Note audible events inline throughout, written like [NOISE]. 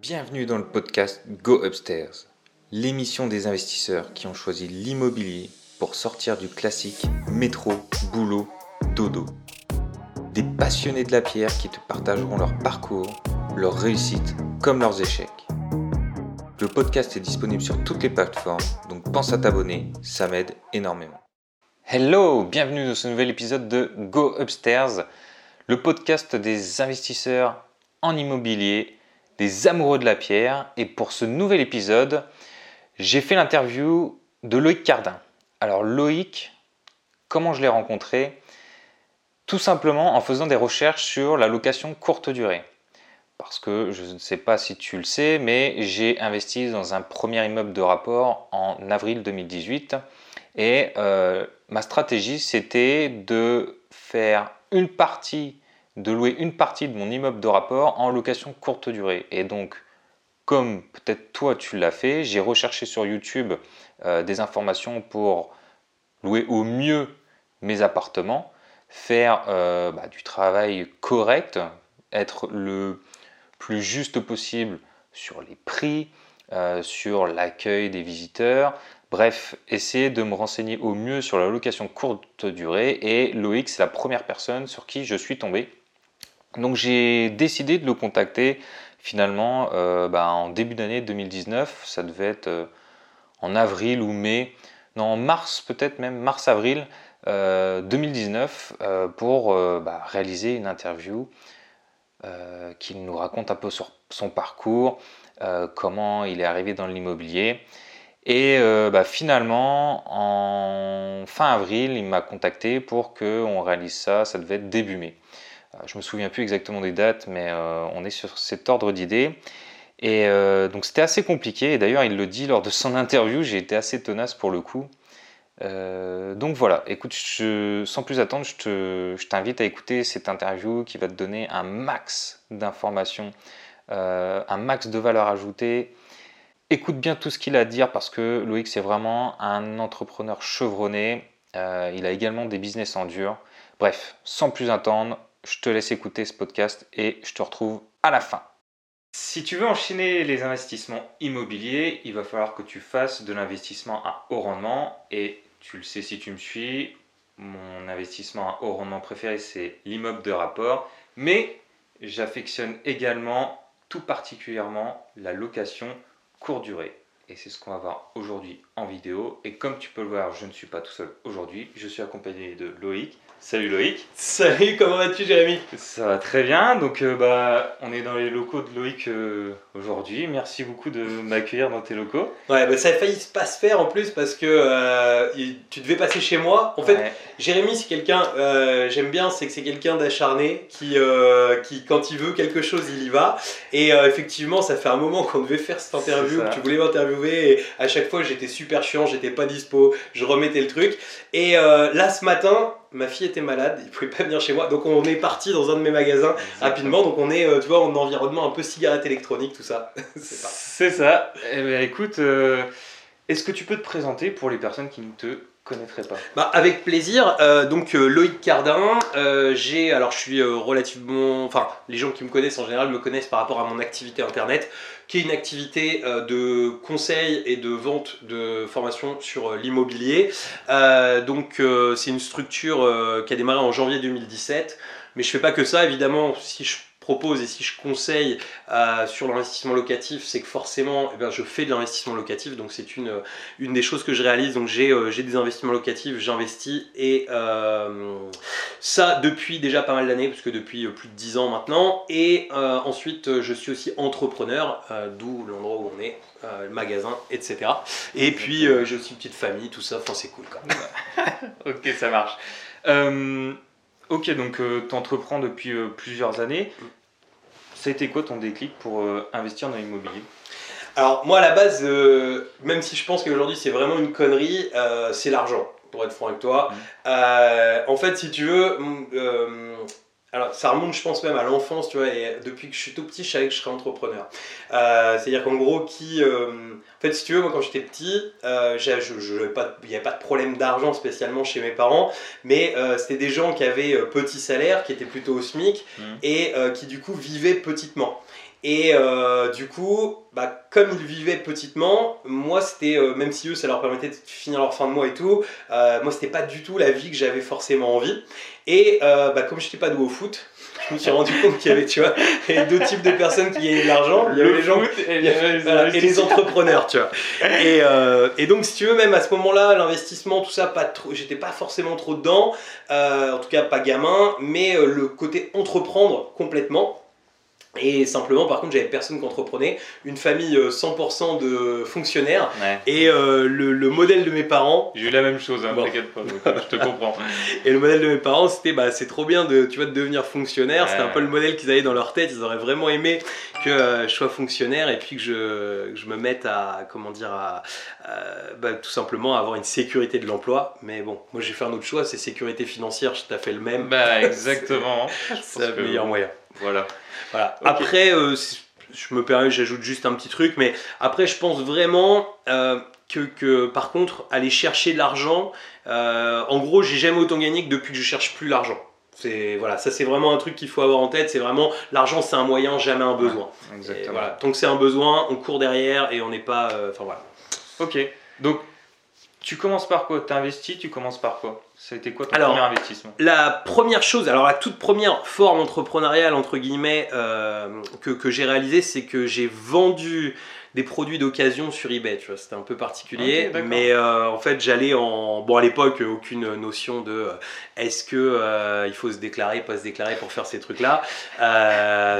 Bienvenue dans le podcast Go Upstairs, l'émission des investisseurs qui ont choisi l'immobilier pour sortir du classique métro, boulot, dodo. Des passionnés de la pierre qui te partageront leur parcours, leurs réussites comme leurs échecs. Le podcast est disponible sur toutes les plateformes, donc pense à t'abonner, ça m'aide énormément. Hello, bienvenue dans ce nouvel épisode de Go Upstairs, le podcast des investisseurs en immobilier des amoureux de la pierre. Et pour ce nouvel épisode, j'ai fait l'interview de Loïc Cardin. Alors Loïc, comment je l'ai rencontré? Tout simplement en faisant des recherches sur la location courte durée. Parce que je ne sais pas si tu le sais, mais j'ai investi dans un premier immeuble de rapport en avril 2018. Et euh, ma stratégie, c'était de faire une partie de louer une partie de mon immeuble de rapport en location courte durée. Et donc, comme peut-être toi tu l'as fait, j'ai recherché sur YouTube euh, des informations pour louer au mieux mes appartements, faire euh, bah, du travail correct, être le plus juste possible sur les prix, euh, sur l'accueil des visiteurs, Bref, essayer de me renseigner au mieux sur la location courte durée et Loïc, c'est la première personne sur qui je suis tombé donc j'ai décidé de le contacter finalement euh, bah, en début d'année 2019, ça devait être euh, en avril ou mai, non en mars peut-être même, mars-avril 2019 euh, pour bah, réaliser une interview qu'il nous raconte un peu sur son parcours, comment il est arrivé dans l'immobilier. Et bah, finalement, en fin avril, il m'a contacté pour qu'on réalise ça, ça devait être début mai. Euh, je me souviens plus exactement des dates, mais euh, on est sur cet ordre d'idées. Et euh, donc c'était assez compliqué, et d'ailleurs il le dit lors de son [LAUGHS] interview, j'ai été assez tenace pour le coup. donc voilà, écoute, sans plus attendre, je t'invite à écouter cette interview qui va te donner un max d'informations, un max de valeur ajoutée. Écoute bien tout ce qu'il a à dire parce que Loïc c'est vraiment un entrepreneur chevronné, il a également des business en dur. Bref, sans plus attendre, je te laisse écouter ce podcast et je te retrouve à la fin. Si tu veux enchaîner les investissements immobiliers, il va falloir que tu fasses de l'investissement à haut rendement. Et tu le sais si tu me suis, mon investissement à haut rendement préféré, c'est l'immeuble de rapport. Mais j'affectionne également tout particulièrement la location courte durée. Et c'est ce qu'on va voir aujourd'hui en vidéo. Et comme tu peux le voir, je ne suis pas tout seul aujourd'hui. Je suis accompagné de Loïc. Salut Loïc. Salut, comment vas-tu Jérémy? Ça va très bien. Donc euh, bah, on est dans les locaux de Loïc euh, aujourd'hui. Merci beaucoup de m'accueillir dans tes locaux. Ouais, bah, ça a failli pas se faire en plus parce que euh, tu devais passer chez moi. En fait, Jérémy c'est quelqu'un, j'aime bien, c'est que c'est quelqu'un d'acharné qui, qui quand il veut quelque chose, il y va. Et effectivement, ça fait un moment qu'on devait faire cette interview, que tu voulais m'interviewer et à chaque fois j'étais super chiant, j'étais pas dispo, je remettais le truc. Et là ce matin, ma fille était malade, il pouvait pas venir chez moi, donc on est parti dans un de mes magasins rapidement. Donc on est, euh, tu vois, en environnement un peu cigarette électronique, tout ça. [LAUGHS] c'est ça. Eh ben, écoute, euh, est-ce que tu peux te présenter pour les personnes qui ne te pas bah, Avec plaisir. Euh, donc Loïc Cardin, j'ai, alors je suis relativement, enfin les gens qui me connaissent en général me connaissent par rapport à mon activité internet qui est une activité euh, de conseil et de vente de formation sur euh, l'immobilier. Euh, donc c'est une structure qui a démarré en janvier 2017. Mais je fais pas que ça, évidemment, si je propose et si je conseille euh, sur l'investissement locatif, c'est que forcément, eh ben, je fais de l'investissement locatif, donc c'est une, une des choses que je réalise. Donc j'ai euh, des investissements locatifs, j'investis et euh, ça depuis déjà pas mal d'années, puisque depuis plus de 10 ans maintenant. Et ensuite, je suis aussi entrepreneur, d'où l'endroit où on est, le magasin, etc. Et puis j'ai aussi une petite famille, tout ça, enfin c'est cool quand même. [LAUGHS] ok, ça marche. Ok, donc tu entreprends depuis plusieurs années. Ça a été quoi ton déclic pour euh, investir dans l'immobilier? Alors moi à la base, euh, même si je pense qu'aujourd'hui c'est vraiment une connerie, euh, c'est l'argent, pour être franc avec toi. Mmh. en fait, si tu veux, alors ça remonte je pense même à l'enfance, tu vois, et depuis que je suis tout petit, je savais que je serais entrepreneur. C'est-à-dire qu'en gros, qui... En fait, si tu veux, moi quand j'étais petit, euh, il n'y avait pas de problème d'argent spécialement chez mes parents, mais euh, c'était des gens qui avaient euh, petit salaire, qui étaient plutôt au SMIC, mmh. et qui du coup vivaient petitement. Et euh, du coup, bah, comme ils vivaient petitement, moi c'était, euh, même si eux ça leur permettait de finir leur fin de mois et tout, euh, moi c'était pas du tout la vie que j'avais forcément envie. Et bah, comme je n'étais pas doué au foot, je me suis rendu compte qu'il y avait, tu vois, deux types de personnes qui gagnaient de l'argent. Il y avait les gens et y avait- voilà, et les entrepreneurs, tu vois. Et, euh, et donc, si tu veux, même à ce moment-là, l'investissement, tout ça, pas trop, j'étais pas forcément trop dedans, euh, en tout cas pas gamin, mais le côté entreprendre complètement. Et simplement, par contre, j'avais personne qui entreprenait, une famille euh, 100% de fonctionnaires, Ouais. et euh, le, le modèle de mes parents, J'ai eu la même chose, hein, Bon. t'inquiète pas, donc, euh, je te comprends. [LAUGHS] et le modèle de mes parents, c'était bah, c'est trop bien de, tu vois, de devenir fonctionnaire. Ouais. C'était un peu le modèle qu'ils avaient dans leur tête. Ils auraient vraiment aimé que euh, je sois fonctionnaire et puis que je, que je me mette à, comment dire, à, euh, bah, tout simplement à avoir une sécurité de l'emploi. Mais bon, moi j'ai fait un autre choix, c'est sécurité financière. Je t'ai fait le même. Bah, [LAUGHS] exactement. c'est le que- meilleur moyen. Voilà. Après, euh, je me permets, j'ajoute juste un petit truc, mais après, je pense vraiment euh, que, que, par contre, aller chercher de l'argent, euh, en gros, j'ai jamais autant gagné que depuis que je cherche plus l'argent. C'est voilà, ça c'est vraiment un truc qu'il faut avoir en tête. C'est vraiment l'argent, c'est un moyen, jamais un besoin. Exactement. voilà, tant que c'est un besoin, on court derrière et on n'est pas. Enfin voilà. Ok. Donc, tu commences par quoi? T'investis, tu commences par quoi? Ça a été quoi ton Alors, premier investissement? La première chose, alors la toute première forme entrepreneuriale entre guillemets euh, que, que j'ai réalisée, c'est que j'ai vendu des produits d'occasion sur eBay. Tu vois, c'était un peu particulier, mais euh, en fait j'allais en bon à l'époque aucune notion de euh, est-ce que euh, il faut se déclarer, pas se déclarer pour faire ces trucs là.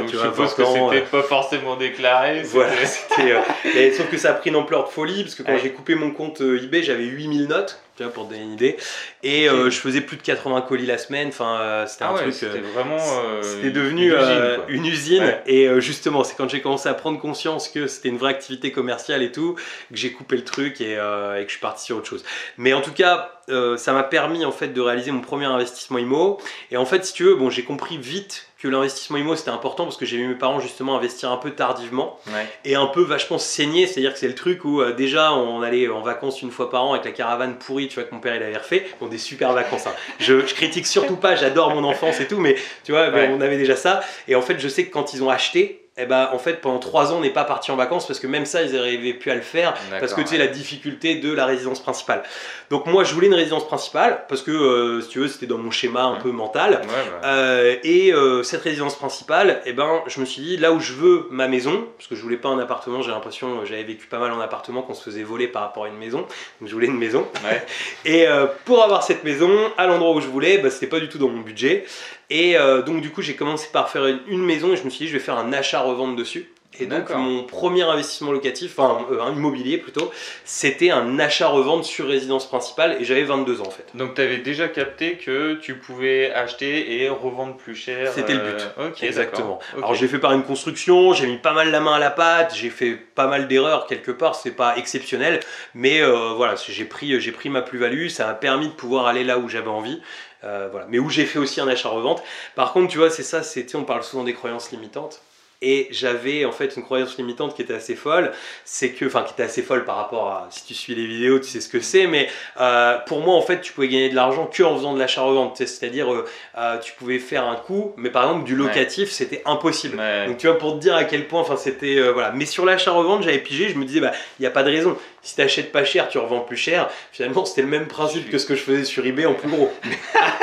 Donc, tu je vois, suppose que 20 ans, c'était pas forcément déclaré. voilà, c'était- sauf que ça a pris une ampleur de folie parce que quand Ouais. j'ai coupé mon compte eBay, j'avais 8000 notes, tu vois, pour te donner une idée, et euh, je faisais plus de 80 colis la semaine. Enfin, euh, c'était Ah un ouais, truc. c'était euh, vraiment. c'était devenu une usine, quoi. une usine Ouais. et justement c'est quand j'ai commencé à prendre conscience que c'était une vraie activité commerciale et tout que j'ai coupé le truc et, et que je suis parti sur autre chose mais en tout cas euh, ça m'a permis en fait de réaliser mon premier investissement IMO et en fait si tu veux bon j'ai compris vite que l'investissement IMO c'était important parce que j'ai vu mes parents justement investir un peu tardivement Ouais. et un peu vachement saigné, c'est-à-dire que c'est le truc où euh, déjà on allait en vacances une fois par an avec la caravane pourrie, tu vois, que mon père il avait refait. Bon, des super vacances. hein. Je, je critique surtout pas, j'adore mon enfance et tout, mais tu vois, Ouais. on avait déjà ça. Et en fait, je sais que quand ils ont acheté, eh ben, en fait, pendant trois ans, on n'est pas parti en vacances parce que même ça, ils n'arrivaient plus à le faire parce que tu sais ouais. la difficulté de la résidence principale. Donc moi, je voulais une résidence principale parce que euh, si tu veux, c'était dans mon schéma un Ouais. peu mental. Ouais, bah, Euh, et euh, cette résidence principale, eh ben, je me suis dit là où je veux ma maison, parce que je voulais pas un appartement, j'ai l'impression, j'avais vécu pas mal en appartement, qu'on se faisait voler par rapport à une maison, donc je voulais une maison. [LAUGHS] Et pour avoir cette maison à l'endroit où je voulais, bah, c'était pas du tout dans mon budget. Et euh, donc du coup, j'ai commencé par faire une, une maison et je me suis dit, je vais faire un achat-revente dessus. Et donc mon premier investissement locatif, enfin euh, un immobilier plutôt, c'était un achat-revente sur résidence principale et j'avais 22 ans en fait. Donc, tu avais déjà capté que tu pouvais acheter et revendre plus cher. C'était le but. euh, Exactement. Alors j'ai fait par une construction, j'ai mis pas mal la main à la pâte, j'ai fait pas mal d'erreurs quelque part, c'est pas exceptionnel, mais euh, voilà, j'ai pris, j'ai pris ma plus-value, ça m'a permis de pouvoir aller là où j'avais envie. Euh, voilà. Mais où j'ai fait aussi un achat-revente. Par contre, tu vois, c'est ça, sais, on parle souvent des croyances limitantes. Et j'avais en fait une croyance limitante qui était assez folle, c'est que, enfin qui était assez folle par rapport à, si tu suis les vidéos, tu sais ce que c'est, mais euh, pour moi en fait tu pouvais gagner de l'argent que en faisant de l'achat-revente, c'est-à-dire euh, euh, tu pouvais faire un coup, mais par exemple du locatif c'était impossible. Ouais. Donc tu vois pour te dire à quel point, enfin c'était voilà. Mais sur l'achat-revente j'avais pigé, je me disais bah il y a pas de raison. Si t'achètes pas cher, tu revends plus cher. Finalement c'était le même principe que ce que je faisais sur eBay en plus gros.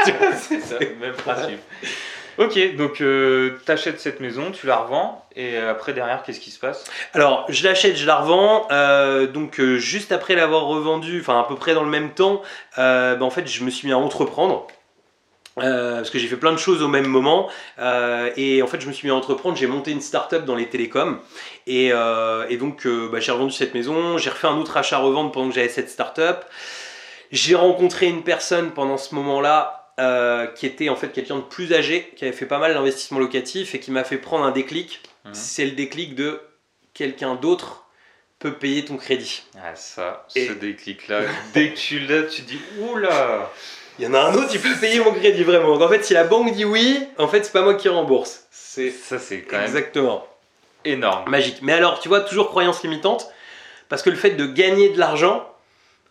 Tu vois, [LAUGHS] c'est ça, [LAUGHS] même principe. Ok, donc euh, t'achètes cette maison, tu la revends, et après derrière, qu'est-ce qui se passe? Alors, je l'achète, je la revends. euh, donc, euh, juste après l'avoir revendue, enfin à peu près dans le même temps, bah, en fait, je me suis mis à entreprendre. Parce que j'ai fait plein de choses au même moment et en fait je me suis mis à entreprendre j'ai monté une start-up dans les télécoms et, donc bah, j'ai revendu cette maison j'ai refait un autre achat revente pendant que j'avais cette start-up j'ai rencontré une personne pendant ce moment-là euh, qui était en fait quelqu'un de plus âgé qui avait fait pas mal d'investissements locatifs et qui m'a fait prendre un déclic Mhm. c'est le déclic de quelqu'un d'autre peut payer ton crédit. Ah ça, Et- ce déclic-là, [LAUGHS] dès que tu l'as, tu dis oula Il y en a un autre qui peut payer mon crédit vraiment. Donc en fait, si la banque dit oui, en fait, c'est pas moi qui rembourse. C'est Ça c'est quand même exactement énorme. magique. Mais alors, tu vois, toujours croyance limitante, parce que le fait de gagner de l'argent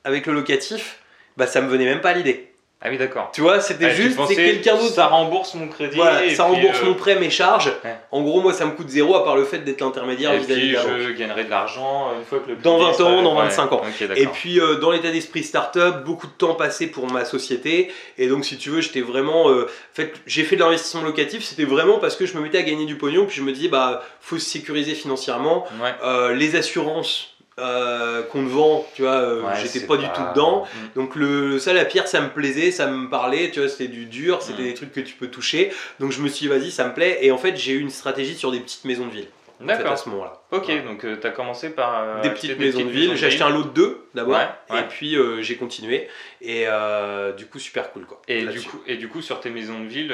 avec le locatif, bah ça me venait même pas à l'idée. Ah oui, d'accord. Tu vois, c'était Ah, juste, c'est quelqu'un d'autre. Ça rembourse mon crédit. Voilà, et ça puis, rembourse euh, mon prêt, mes charges. ouais. En gros, moi, ça me coûte zéro à part le fait d'être l'intermédiaire Et vis-à-vis puis de la banque. je gagnerai de l'argent une fois que le Dans crédit 20 ans, sera- dans ouais. 25 ans. Ok, d'accord. Et puis euh, dans l'état d'esprit startup, beaucoup de temps passé pour ma société. Et donc si tu veux, j'étais vraiment... euh, en fait, j'ai fait de l'investissement locatif, c'était vraiment parce que je me mettais à gagner du pognon. Puis je me disais, bah, faut se sécuriser financièrement. Ouais. Les assurances euh, qu'on te vend, tu vois, euh, Ouais, j'étais pas, du tout dedans. Mm. Donc le, ça, la pierre, ça me plaisait, ça me parlait, tu vois, c'était du dur, c'était Mm. des trucs que tu peux toucher. Donc je me suis dit, vas-y, ça me plaît. Et en fait, j'ai eu une stratégie sur des petites maisons de ville. fait, à D'accord. ce moment-là. Ok, donc tu as commencé par. euh, des petites maisons de ville. J'ai acheté un lot de deux d'abord, Ouais, et puis euh, j'ai continué. Et euh, du coup, super cool quoi. Et du, coup, et du coup, sur tes maisons de ville,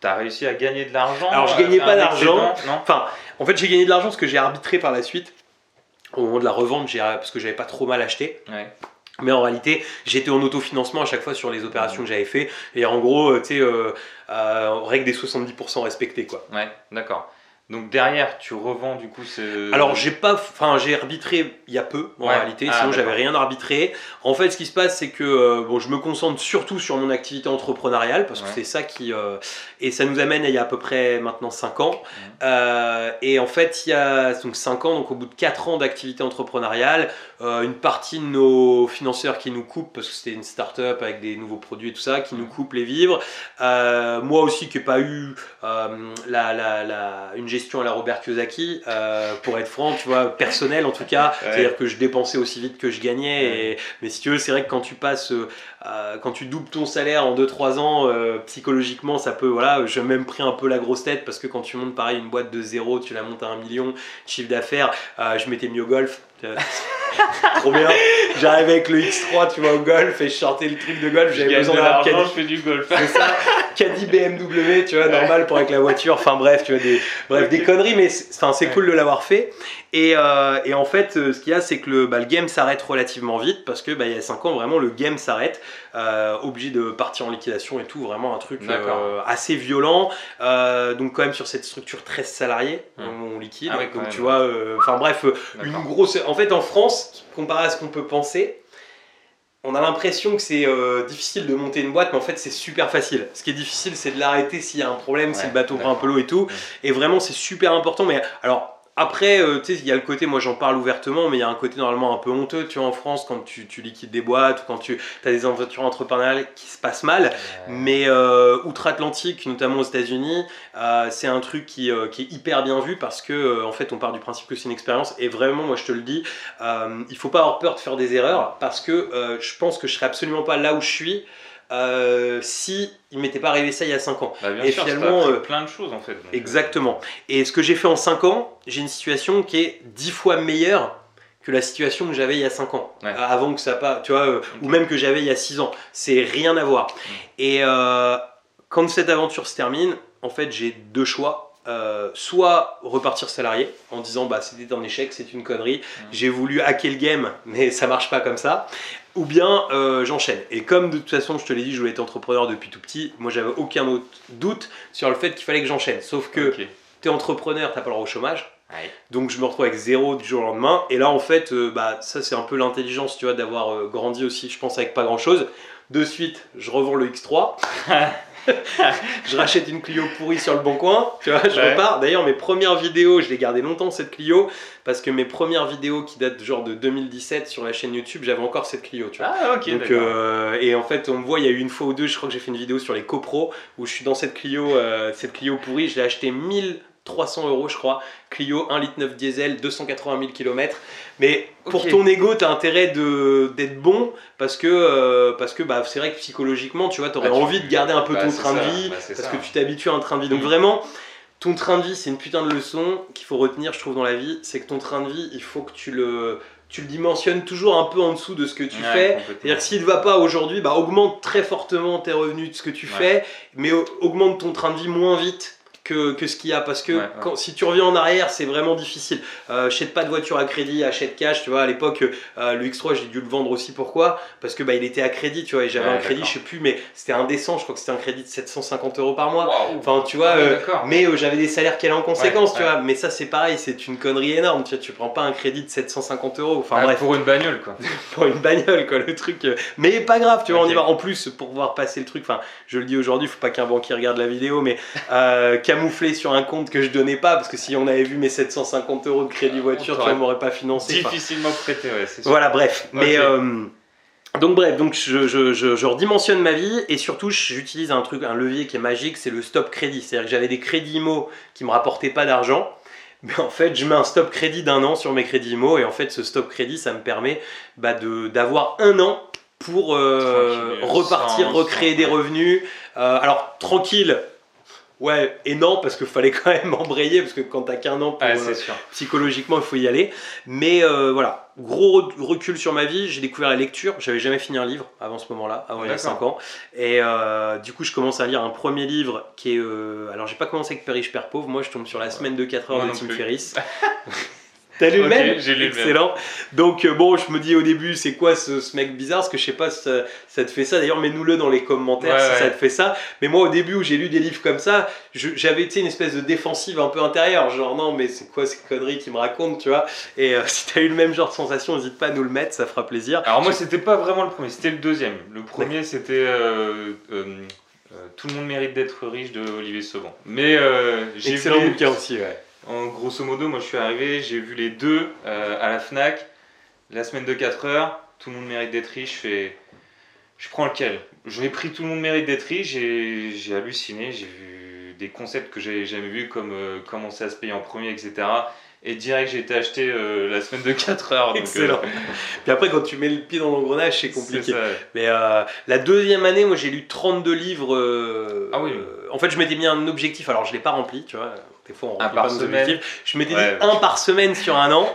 tu as réussi à gagner de l'argent Alors, je gagnais pas d'argent. Enfin, en fait, j'ai gagné de l'argent parce que j'ai arbitré par la suite. Au moment de la revente, parce que j'avais pas trop mal acheté. Ouais. Mais en réalité, j'étais en autofinancement à chaque fois sur les opérations que j'avais fait. Et en gros, euh, tu sais, euh, euh, règle des 70% respectés quoi. Ouais, d'accord. Donc derrière, tu revends du coup ce. Alors j'ai pas, enfin j'ai arbitré il y a peu en Ouais. réalité, Ah, sinon j'avais rien arbitré. En fait, ce qui se passe, c'est que euh, bon, je me concentre surtout sur mon activité entrepreneuriale parce que c'est ça qui euh, et ça nous amène à il y a à peu près maintenant 5 ans. Euh, et en fait, il y a donc 5 ans, donc au bout de 4 ans d'activité entrepreneuriale, une partie de nos financeurs qui nous coupent parce que c'était une start-up avec des nouveaux produits et tout ça, qui nous coupent les vivres. Moi aussi qui n'ai pas eu la, la, la- une gestion à la Robert Kiyosaki, euh, pour être franc, tu vois, personnel en tout cas, [LAUGHS] Ouais. c'est-à-dire que je dépensais aussi vite que je gagnais. Et, mais si tu veux, c'est vrai que quand tu passes, euh, euh, quand tu doubles ton salaire en 2-3 ans, euh, psychologiquement, ça peut, voilà, j'ai même pris un peu la grosse tête parce que quand tu montes pareil une boîte de zéro, tu la montes à un million chiffre d'affaires, je m'étais mis au golf. [LAUGHS] Trop bien. J'arrivais avec le X3, tu vois, au golf et je sortais le truc de golf. J'avais besoin de d'un caddie je fais du golf. c'est ça, caddie BMW, tu vois, Ouais. normal pour avec la voiture. Enfin bref, tu vois, des, bref, des conneries, mais c'est enfin, c'est cool de l'avoir fait. Et, euh, et en fait, euh, ce qu'il y a, c'est que le, bah, le game s'arrête relativement vite parce que bah, il y a 5 ans, vraiment, le game s'arrête. Euh, obligé de partir en liquidation et tout, vraiment un truc euh, assez violent. Donc, quand même, sur cette structure 13 salariés, Hmm. on liquide. Ah ouais, donc, même, tu vois, enfin bref, une grosse. En fait, en France, comparé à ce qu'on peut penser, on a l'impression que c'est euh, difficile de monter une boîte, mais en fait, c'est super facile. Ce qui est difficile, c'est de l'arrêter s'il y a un problème, si le bateau prend un peu l'eau et tout. Ouais. Et vraiment, c'est super important. Mais alors. Après, euh, tu sais, il y a le côté, moi j'en parle ouvertement, mais il y a un côté normalement un peu honteux, tu vois, en France, quand tu, tu liquides des boîtes ou quand tu as des aventures entrepreneuriales qui se passent mal. Mais euh, outre-Atlantique, notamment aux États-Unis, euh, c'est un truc qui, qui est hyper bien vu parce que en fait, on part du principe que c'est une expérience. Et vraiment, moi, je te le dis, il faut pas avoir peur de faire des erreurs parce que je pense que je serais absolument pas là où je suis euh, si il m'était pas arrivé ça il y a 5 ans. Bah, bien Et sûr, finalement, euh, plein de choses en fait. donc, Exactement. Et ce que j'ai fait en 5 ans, j'ai une situation qui est 10 fois meilleure que la situation que j'avais il y a 5 ans. Ouais. Euh, Avant que ça pas, tu vois, euh, ou même que j'avais il y a 6 ans. C'est rien à voir. Et euh, quand cette aventure se termine, en fait, j'ai deux choix. Euh, soit repartir salarié en disant bah c'était un échec, c'est une connerie, j'ai voulu hacker le game, mais ça marche pas comme ça. Ou bien euh, j'enchaîne. Et comme de toute façon, je te l'ai dit, je voulais être entrepreneur depuis tout petit, moi j'avais aucun autre doute sur le fait qu'il fallait que j'enchaîne. Sauf que tu es entrepreneur, t'as pas le droit au chômage. Ouais. Donc je me retrouve avec zéro du jour au lendemain. Et là en fait, euh, bah, ça c'est un peu l'intelligence, tu vois, d'avoir euh, grandi aussi, je pense, avec pas grand chose. De suite, je revends le X3. [LAUGHS] [LAUGHS] je rachète une Clio pourrie sur le bon coin, tu vois, je Ouais. repars. D'ailleurs, mes premières vidéos, je l'ai gardé longtemps cette Clio, parce que mes premières vidéos qui datent genre de 2017 sur la chaîne YouTube, j'avais encore cette Clio, tu vois. Ah ok, Donc, euh, et en fait, on me voit, il y a eu une fois ou deux, je crois que j'ai fait une vidéo sur les copros où je suis dans cette Clio, euh, cette Clio pourrie. Je l'ai acheté 1300 euros, je crois. Clio 1 litre 9 diesel, 280 000 km. Mais pour ton ego, t'as intérêt de- d'être bon parce que, euh, parce que bah, c'est vrai que psychologiquement, tu vois, t'aurais Bah, tu- envie de garder un peu bah, ton train de vie bah, parce ça. que tu t'habitues à un train de vie. Donc Mhm. vraiment. Ton train de vie, c'est une putain de leçon qu'il faut retenir, je trouve, dans la vie. C'est que ton train de vie, il faut que tu le, tu le dimensionnes toujours un peu en dessous de ce que tu Ouais, fais. C'est-à-dire que s'il ne va pas aujourd'hui, bah, augmente très fortement tes revenus de ce que tu Ouais. fais, mais au- augmente ton train de vie moins vite que, que ce qu'il y a parce que Ouais, ouais. quand, si tu reviens en arrière, c'est vraiment difficile. Euh, achète pas de voiture à crédit, achète cash. Tu vois, à l'époque, euh, le X3, j'ai dû le vendre aussi. Pourquoi? Parce que bah, il était à crédit, tu vois, et j'avais Ouais, un crédit, je sais plus, mais c'était indécent. Je crois que c'était un crédit de 750 euros par mois. Enfin, tu vois, Ah euh, mais euh, j'avais des salaires qui allaient en conséquence, tu vois. Mais ça, c'est pareil, c'est une connerie énorme. Tu vois, tu prends pas un crédit de 750 euros. Enfin, Ah, bref, Pour une bagnole, quoi. [LAUGHS] pour une bagnole, quoi, le truc. Mais pas grave, tu vois, on y va. En plus, pour pouvoir passer le truc, enfin, je le dis aujourd'hui, faut pas qu'un banquier regarde la vidéo, mais [LAUGHS] camouflé sur un compte que je donnais pas, parce que si on avait vu mes 750 euros de crédit voiture, on m'aurait pas financé. Enfin, Difficilement prêté, ouais, c'est sûr. voilà, bref. Mais euh, donc bref, donc je, je, je, je redimensionne ma vie et surtout j'utilise un truc, un levier qui est magique, c'est le stop crédit. C'est-à-dire que j'avais des crédits IMO qui me rapportaient pas d'argent. Mais en fait, je mets un stop crédit d'un an sur mes crédits IMO et en fait, ce stop crédit, ça me permet bah, d'avoir un an pour euh, repartir, sans- recréer sans- des revenus. Euh, alors, tranquille, ouais et non, parce qu'il fallait [LAUGHS] quand même embrayer, parce que quand t'as qu'un an pour, Ouais, euh, psychologiquement il faut y aller. Mais euh, voilà. Gros re- recul sur ma vie j'ai découvert la lecture. J'avais jamais fini un livre avant ce moment là avant il y a D'accord. 5 ans. Et euh, du coup je commence à lire un premier livre qui est alors j'ai pas commencé avec Père riche Père pauvre. Moi je tombe sur la semaine de 4 heures Moi de Tim. Ferriss [LAUGHS] T'as lu le même j'ai lu le même. Excellent. Donc euh, bon, je me dis au début, c'est quoi ce, ce mec bizarre? Parce que je sais pas si ça, ça te fait ça. D'ailleurs, mets-nous-le dans les commentaires Ouais, si ouais. ça te fait ça. Mais moi, au début où j'ai lu des livres comme ça, je- j'avais été une espèce de défensive un peu intérieure. Genre non, mais c'est quoi ces conneries qu'il me raconte, tu vois? Et euh, [LAUGHS] si t'as eu le même genre de sensation, n'hésite pas à nous le mettre, ça fera plaisir. Alors moi, c'était pas vraiment le premier, c'était le deuxième. Le premier, c'était euh, Tout le monde mérite d'être riche de Olivier Sauvan. Mais j'ai Excellent vu, bouquin aussi, ouais. En grosso modo, moi je suis arrivé, j'ai vu les deux euh, à la Fnac, la semaine de 4 heures, tout le monde mérite d'être riche, je fais, je prends lequel J'ai pris tout le monde mérite d'être riche, j'ai j'ai halluciné, j'ai vu des concepts que j'avais jamais vus comme euh, commencer à se payer en premier, etc. Et direct, j'ai été acheté euh, la semaine de 4 heures. donc, euh, Excellent. [LAUGHS] Puis après, quand tu mets le pied dans l'engrenage, c'est compliqué. Mais euh, la deuxième année, moi j'ai lu 32 livres. Ah oui. en fait, je m'étais mis un objectif, alors je l'ai pas rempli, tu vois. Des fois, on Un par pas nos semaine. objectifs. Je m'étais Ouais. dit un par semaine sur un an.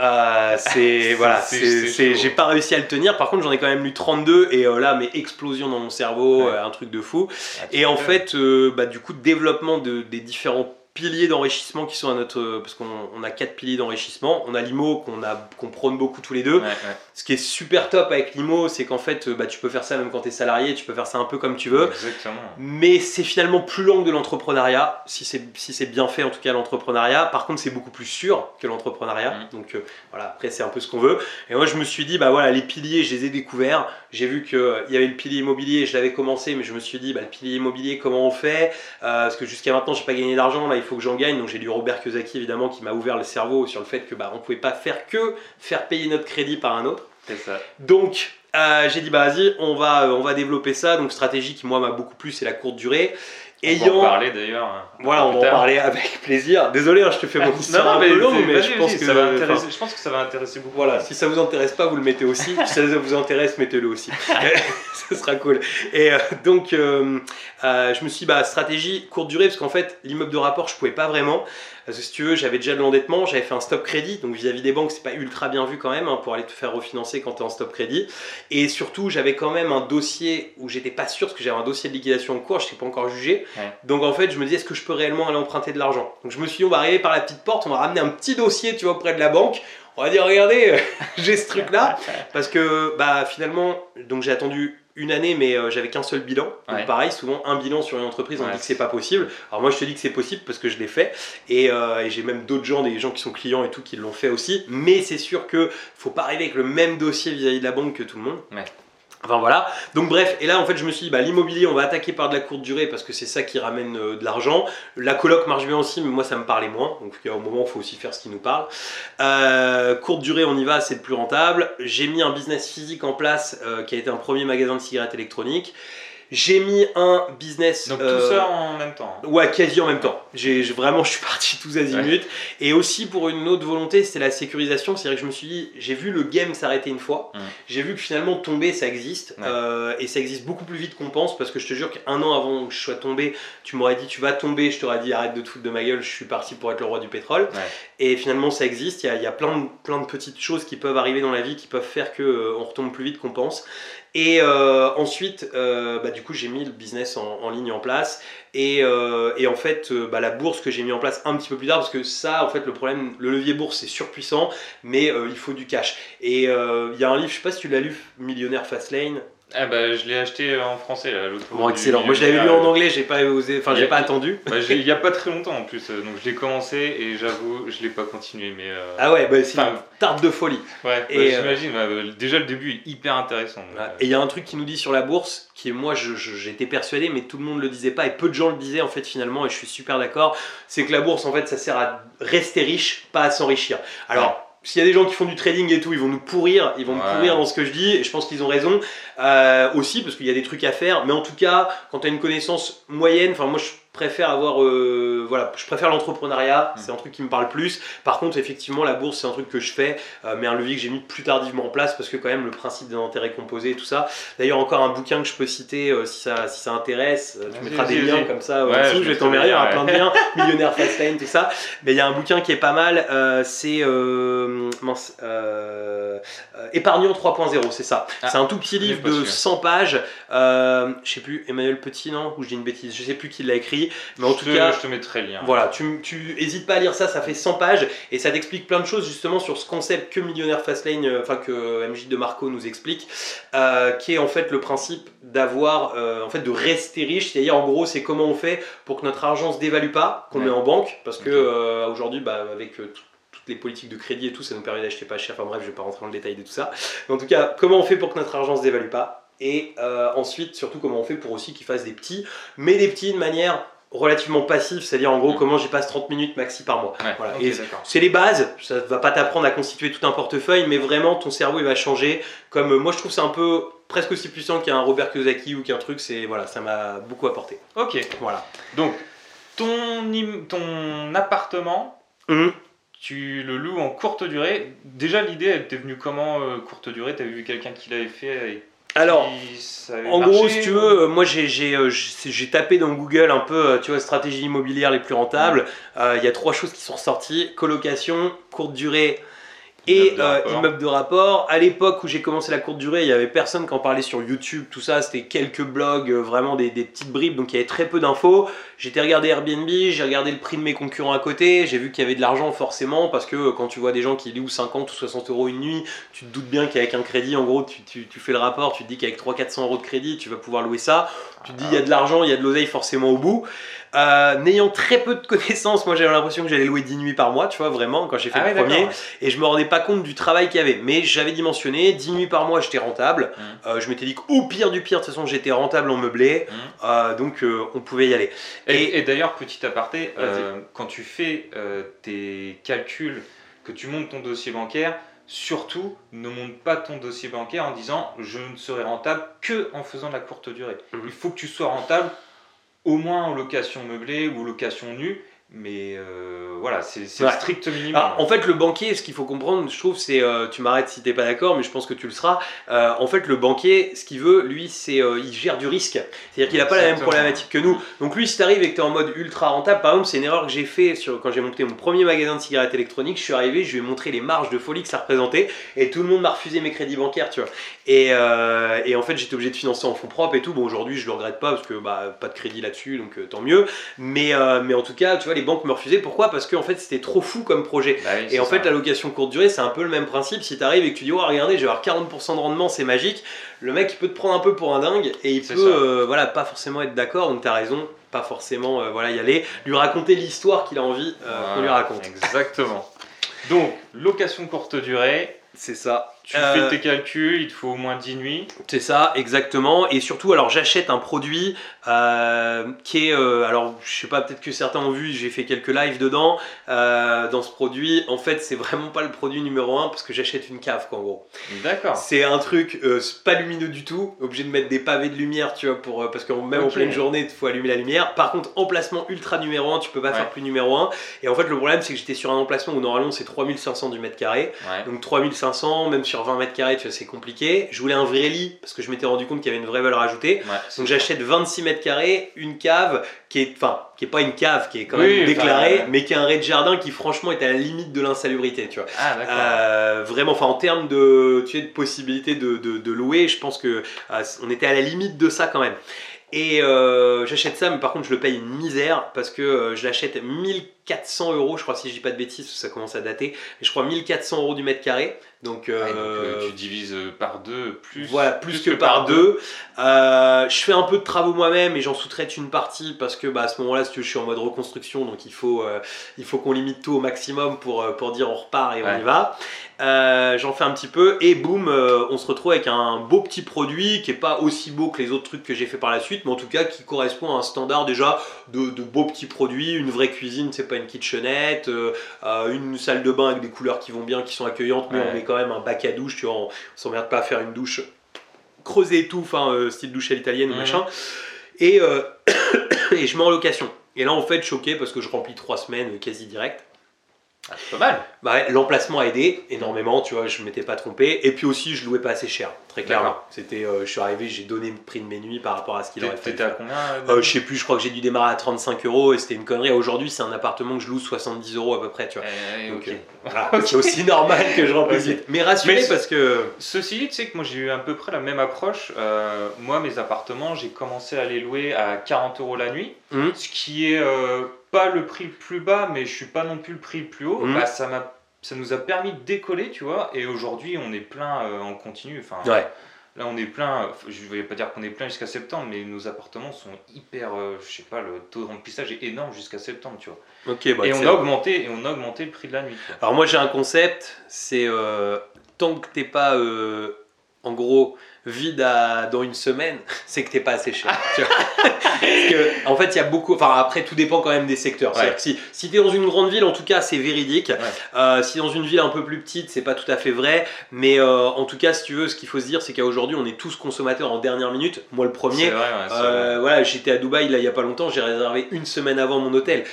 Euh, [LAUGHS] c'est voilà, c'est- j'ai pas réussi à le tenir. Par contre, j'en ai quand même lu 32 et euh, là, mais explosion dans mon cerveau, Ouais. euh, un truc de fou. Ah, Et en fait, euh, bah, du coup, développement de, des différents piliers d'enrichissement qui sont à notre. Parce qu'on on a quatre piliers d'enrichissement. On a l'IMO qu'on qu'on prône beaucoup tous les deux. Ouais, ouais. Ce qui est super top avec l'IMO, c'est qu'en fait, euh, bah, tu peux faire ça même quand tu es salarié, tu peux faire ça un peu comme tu veux. Exactement. Mais c'est finalement plus long que de l'entrepreneuriat, si c'est si bien fait en tout cas l'entrepreneuriat. Par contre, c'est beaucoup plus sûr que l'entrepreneuriat. Mhm. Donc euh, voilà, après c'est un peu ce qu'on veut. Et moi je me suis dit, bah voilà, les piliers, je les ai découverts. J'ai vu qu'il y avait le pilier immobilier, je l'avais commencé, mais je me suis dit, bah, le pilier immobilier, comment on fait? Euh, Parce que jusqu'à maintenant, j'ai pas gagné d'argent, là il faut que j'en gagne. Donc j'ai lu Robert Kiyosaki évidemment qui m'a ouvert le cerveau sur le fait que bah, on pouvait pas faire que faire payer notre crédit par un autre. C'est ça. Donc, euh, j'ai dit, bah vas-y, on va, euh, on va développer ça. Donc, stratégie qui, moi, m'a beaucoup plu, c'est la courte durée. On va en parler d'ailleurs. hein, Voilà, on va en parler avec plaisir. Désolé, hein, je te fais [LAUGHS] mon histoire non, non, un mais, peu longue, c'est- mais vas-y, je pense vas-y, que. ça va enfin, intéresser. Je pense que ça va intéresser beaucoup. voilà, si ça vous intéresse pas, vous le mettez aussi. si ça vous intéresse, mettez-le aussi. [LAUGHS] [LAUGHS] Ce sera cool. Et euh, donc, euh, euh, je me suis dit, bah, stratégie courte durée, parce qu'en fait, l'immeuble de rapport, je pouvais pas vraiment. Parce que si tu veux, j'avais déjà de l'endettement, j'avais fait un stop crédit, donc vis-à-vis des banques, c'est pas ultra bien vu quand même hein, pour aller te faire refinancer quand tu es en stop crédit. Et surtout, j'avais quand même un dossier où j'étais pas sûr, parce que j'avais un dossier de liquidation en cours, je n'étais pas encore jugé. Ouais. Donc en fait, je me disais, est-ce que je peux réellement aller emprunter de l'argent? Donc je me suis dit, on va arriver par la petite porte, on va ramener un petit dossier, tu vois, auprès de la banque. On va dire, regardez, [LAUGHS] j'ai ce truc-là. [LAUGHS] Parce que bah, finalement, donc j'ai attendu une année, mais euh, j'avais qu'un seul bilan. Donc pareil, souvent un bilan sur une entreprise, on Ouais. dit que c'est pas possible. Alors moi, je te dis que c'est possible parce que je l'ai fait. Et, euh, et j'ai même d'autres gens, des gens qui sont clients et tout, qui l'ont fait aussi. Mais c'est sûr que faut pas arriver avec le même dossier vis-à-vis de la banque que tout le monde. Ouais. Enfin voilà. Donc bref, et là en fait je me suis dit, bah, l'immobilier on va attaquer par de la courte durée parce que c'est ça qui ramène euh, de l'argent. La coloc marche bien aussi, mais moi ça me parlait moins. Donc il moment il faut aussi faire ce qui nous parle. Euh, courte durée on y va, c'est le plus rentable. J'ai mis un business physique en place euh, qui a été un premier magasin de cigarettes électroniques. J'ai mis un business. Donc euh, tout ça en même temps. hein. Ouais, quasi en même temps. J'ai vraiment, [LAUGHS] je suis parti tous azimuts. Et aussi pour une autre volonté, c'était la sécurisation. C'est-à-dire que je me suis dit, j'ai vu le game s'arrêter une fois. J'ai vu que finalement tomber, ça existe. Ouais. Euh, et ça existe beaucoup plus vite qu'on pense. Parce que je te jure qu'un an avant que je sois tombé, tu m'aurais dit, tu vas tomber. Je t'aurais dit, arrête de te foutre de ma gueule. Je suis parti pour être le roi du pétrole. Ouais. Et finalement, ça existe. Il y a, il y a plein, de, plein de petites choses qui peuvent arriver dans la vie qui peuvent faire que euh, on retombe plus vite qu'on pense. Et euh, ensuite, euh, bah, du coup, j'ai mis le business en, ligne en place. Et, euh, et en fait, bah, la bourse que j'ai mis en place un petit peu plus tard, parce que ça, en fait, le problème, le levier bourse, c'est surpuissant, mais il faut du cash. Et il y a un livre, je sais pas si tu l'as lu, Millionnaire Fastlane. Ah bah je l'ai acheté en français là l'autre Bon, excellent. du- Moi, je l'avais lu en anglais, j'ai pas osé, enfin, j'ai pas attendu. Bah, il y a pas très longtemps en plus, donc je l'ai commencé et j'avoue je l'ai pas continué mais euh, Ah ouais, bah, c'est Enfin, une tarte de folie. ouais, et, bah, euh, j'imagine bah, euh, déjà le début est hyper intéressant. donc, euh, Et il y a un truc qui nous dit sur la bourse, qui est moi j'étais persuadé, mais tout le monde le disait pas, et peu de gens le disaient en fait finalement, et je suis super d'accord, c'est que la bourse en fait ça sert à rester riche, pas à s'enrichir. Alors. S'il y a des gens qui font du trading et tout, ils vont nous pourrir, ils vont me Ouais. pourrir dans ce que je dis, et je pense qu'ils ont raison euh, aussi, parce qu'il y a des trucs à faire. Mais en tout cas, quand tu as une connaissance moyenne, enfin moi je préfère avoir, euh, voilà, je préfère l'entrepreneuriat, Mm. c'est un truc qui me parle plus. Par contre, effectivement, la bourse c'est un truc que je fais, euh, mais un levier que j'ai mis plus tardivement en place, parce que quand même le principe d'un intérêt composé et tout ça. D'ailleurs, encore un bouquin que je peux citer euh, si, ça, si ça intéresse. Euh, tu mettras des liens comme ça Ouais, en dessous, je vais aura des plein de liens, [LAUGHS] Millionnaire Fastlane, tout ça. Mais il y a un bouquin qui est pas mal, c'est mince, euh, euh, Épargnant 3.0, c'est ça. Ah, c'est un tout petit livre de celui-là. 100 pages. Euh, je sais plus, Emmanuel Petit, non? Ou je dis une bêtise, je sais plus qui l'a écrit. Mais en je tout te- cas, je te mettrai le lien. voilà, tu, tu hésites pas à lire ça, ça fait 100 pages et ça t'explique plein de choses justement sur ce concept que Millionnaire Fastlane, euh, enfin que MJ de Marco nous explique, qui est en fait le principe d'avoir, en fait de rester riche, c'est-à-dire en gros c'est comment on fait pour que notre argent se dévalue pas, qu'on Ouais. met en banque, parce que Ok. euh, aujourd'hui bah, avec tout- toutes les politiques de crédit et tout, ça nous permet d'acheter pas cher, enfin bref je vais pas rentrer dans le détail de tout ça, mais en tout cas comment on fait pour que notre argent se dévalue pas et euh, ensuite surtout comment on fait pour aussi qu'il fasse des petits, mais des petits de manière relativement passive, c'est-à-dire en gros Mm. comment j'y passe 30 minutes maxi par mois. Ouais, Voilà. c'est les bases, ça ne va pas t'apprendre à constituer tout un portefeuille, mais vraiment ton cerveau il va changer. Comme euh, moi je trouve c'est un peu presque aussi puissant qu'un Robert Kiyosaki ou qu'un truc, c'est voilà, ça m'a beaucoup apporté. Ok, Voilà. donc ton, ton appartement, Mhm. Tu le loues en courte durée. Déjà l'idée elle t'est venue comment euh, courte durée? T'avais vu quelqu'un qui l'avait fait et Alors, En marché, gros, si tu veux, euh, moi j'ai euh, j'ai tapé dans Google un peu, tu vois, stratégies immobilières les plus rentables. Euh, Il y a trois choses qui sont ressorties colocation, courte durée et Immeuble de euh, immeuble de rapport. À l'époque où j'ai commencé la courte durée, il y avait personne qui en parlait sur YouTube, tout ça. C'était quelques blogs, vraiment des, des petites bribes, donc il y avait très peu d'infos. J'étais regardé Airbnb, j'ai regardé le prix de mes concurrents à côté. J'ai vu qu'il y avait de l'argent forcément parce que euh, quand tu vois des gens qui louent 50 ou 60 euros une nuit, tu te doutes bien qu'avec un crédit, en gros, tu, tu- tu fais le rapport, tu te dis qu'avec 300-400 euros de crédit, tu vas pouvoir louer ça. Tu te dis, il y a de l'argent, il y a de l'oseille forcément au bout. Euh, N'ayant très peu de [LAUGHS] connaissances, moi j'avais l'impression que j'allais louer 10 nuits par mois, tu vois, vraiment, quand j'ai fait Ah le ouais, premier. Et je me rendais pas compte du travail qu'il y avait. Mais j'avais dimensionné, 10 nuits par mois, j'étais rentable. Mhm. Euh, je m'étais dit qu'au pire du pire, de toute façon, j'étais rentable en meublé. Euh, donc on pouvait y aller. Et, d'ailleurs, petit aparté, euh, quand tu fais euh, tes calculs, que tu montes ton dossier bancaire, surtout ne monte pas ton dossier bancaire en disant je ne serai rentable que en faisant de la courte durée. Mhm. Il faut que tu sois rentable au moins en location meublée ou location nue, mais euh, voilà, c'est Ouais. le strict minimum. Alors, en fait, le banquier, ce qu'il faut comprendre, je trouve, c'est, euh, tu m'arrêtes si t'es pas d'accord, mais je pense que tu le seras. Euh, en fait, le banquier, ce qu'il veut, lui, c'est, il gère du risque. C'est-à-dire qu'il a pas la même problématique que nous. Donc lui, si t'arrives et que t'es en mode ultra rentable, par exemple, c'est une erreur que j'ai fait sur, quand j'ai monté mon premier magasin de cigarettes électroniques. Je suis arrivé, je lui ai montré les marges de folie que ça représentait, et tout le monde m'a refusé mes crédits bancaires, tu vois. Et, et en fait, j'étais obligé de financer en fonds propres et tout. Bon, aujourd'hui, je le regrette pas parce que bah, pas de crédit là-dessus, donc tant mieux. Mais, mais en tout cas, tu vois, les banques me refusaient. Pourquoi? Parce qu'en fait, c'était trop fou comme projet. Bah oui, Et en ça. fait, la location courte durée, c'est un peu le même principe. Si tu arrives et que tu dis, oh, regardez, je vais avoir 40% de rendement, c'est magique, le mec, il peut te prendre un peu pour un dingue et il peut, euh, voilà, pas forcément être d'accord. Donc, tu as raison, pas forcément euh, voilà, y aller. Lui raconter l'histoire qu'il a envie euh, qu'on lui raconte. Exactement. Donc, location courte durée, C'est ça. Tu Euh, fais tes calculs, il te faut au moins 10 nuits. C'est ça, exactement. Et surtout, alors j'achète un produit euh, qui est, euh, alors je sais pas, peut-être que certains ont vu, j'ai fait quelques lives dedans. euh, dans ce produit, en fait, c'est vraiment pas le produit numéro un parce que j'achète une cave, quoi, en gros. D'accord. C'est un truc euh, pas lumineux du tout, obligé de mettre des pavés de lumière, tu vois, pour, euh, parce que même en pleine journée, il faut allumer la lumière. Par contre, emplacement ultra numéro 1, tu peux pas Ouais. faire plus numéro 1. Et en fait, le problème, c'est que j'étais sur un emplacement où normalement c'est 3500 du mètre carré. Ouais. Donc 3500, même sur 20 mètres carrés, tu vois, c'est compliqué. Je voulais un vrai lit parce que je m'étais rendu compte qu'il y avait une vraie valeur ajoutée. Ouais, Donc j'achète 26 mètres carrés, une cave qui est, enfin, qui est pas une cave, qui est quand Oui, même déclarée, enfin, mais qui est un rez-de-jardin qui franchement est à la limite de l'insalubrité, tu vois. Ah. Euh, vraiment, enfin en termes de, tu sais, de possibilité de, de- de louer, je pense que euh, on était à la limite de ça quand même. Et euh, j'achète ça, mais par contre je le paye une misère parce que euh, je l'achète 1400 euros, je crois si je dis pas de bêtises, ça commence à dater, mais je crois 1400 euros du mètre carré. Donc, Ouais, donc, euh, euh, tu divises par deux plus. voilà, plus, que, par deux. Euh, je fais un peu de travaux moi-même et j'en sous-traite une partie parce que bah, à ce moment-là, si tu veux, je suis en mode reconstruction, donc il faut, euh, il faut qu'on limite tout au maximum pour, euh, pour dire on repart et on y va. Euh, J'en fais un petit peu et boum, euh, on se retrouve avec un beau petit produit qui est pas aussi beau que les autres trucs que j'ai fait par la suite, mais en tout cas qui correspond à un standard déjà de, de beaux petits produits, une vraie cuisine, c'est pas une kitchenette, euh, euh, une salle de bain avec des couleurs qui vont bien, qui sont accueillantes, mais Ouais. on met quand même un bac à douche, tu vois, on, on s'emmerde pas à faire une douche creusée et tout, enfin euh, style douche à l'italienne ou machin. Et, [COUGHS] et je mets en location. Et là en fait choqué parce que je remplis trois semaines quasi direct. Ah, c'est pas mal. Bah, l'emplacement a aidé énormément, tu vois, je m'étais pas trompé. Et puis aussi, je louais pas assez cher, très clairement. C'était, euh, je suis arrivé, j'ai donné le prix de mes nuits par rapport à ce qu'il aurait fallu T'étais à combien euh, Euh, je sais plus, je crois que j'ai dû démarrer à 35 euros et c'était une connerie. Aujourd'hui, c'est un appartement que je loue 70 euros à peu près, tu vois. Eh, Donc, ok. euh, voilà, [LAUGHS] c'est aussi normal que je remplisse Ok. vite. Mais rassuré Mais- parce que. Ceci dit, tu sais que moi j'ai eu à peu près la même approche. Moi, mes appartements, j'ai commencé à les louer à 40 euros la nuit, Mhm. ce qui est pas le prix le plus bas, mais je suis pas non plus le prix le plus haut. Mhm. Bah, ça m'a ça nous a permis de décoller, tu vois, et aujourd'hui on est plein euh, en continu. Enfin, Ouais. Là on est plein, euh, je ne vais pas dire qu'on est plein jusqu'à septembre, mais nos appartements sont hyper, euh, je sais pas, le taux de remplissage est énorme jusqu'à septembre, tu vois. Ok, bah, et on a augmenté, et on a augmenté le prix de la nuit. Alors moi j'ai un concept, c'est euh, tant que t'es pas en gros vide à- dans une semaine, [LAUGHS] c'est que t'es pas assez cher. tu vois. Parce que, en fait il y a beaucoup, enfin après tout dépend quand même des secteurs. C'est-à-dire Ouais. que si, si t'es dans une grande ville en tout cas c'est véridique. Ouais. Euh, si dans une ville un peu plus petite c'est pas tout à fait vrai. Mais euh, en tout cas si tu veux ce qu'il faut se dire c'est qu'aujourd'hui on est tous consommateurs en dernière minute. Moi le premier. Vrai, ouais, Euh, vrai. voilà, j'étais à Dubaï là il y a pas longtemps, j'ai réservé une semaine avant mon hôtel.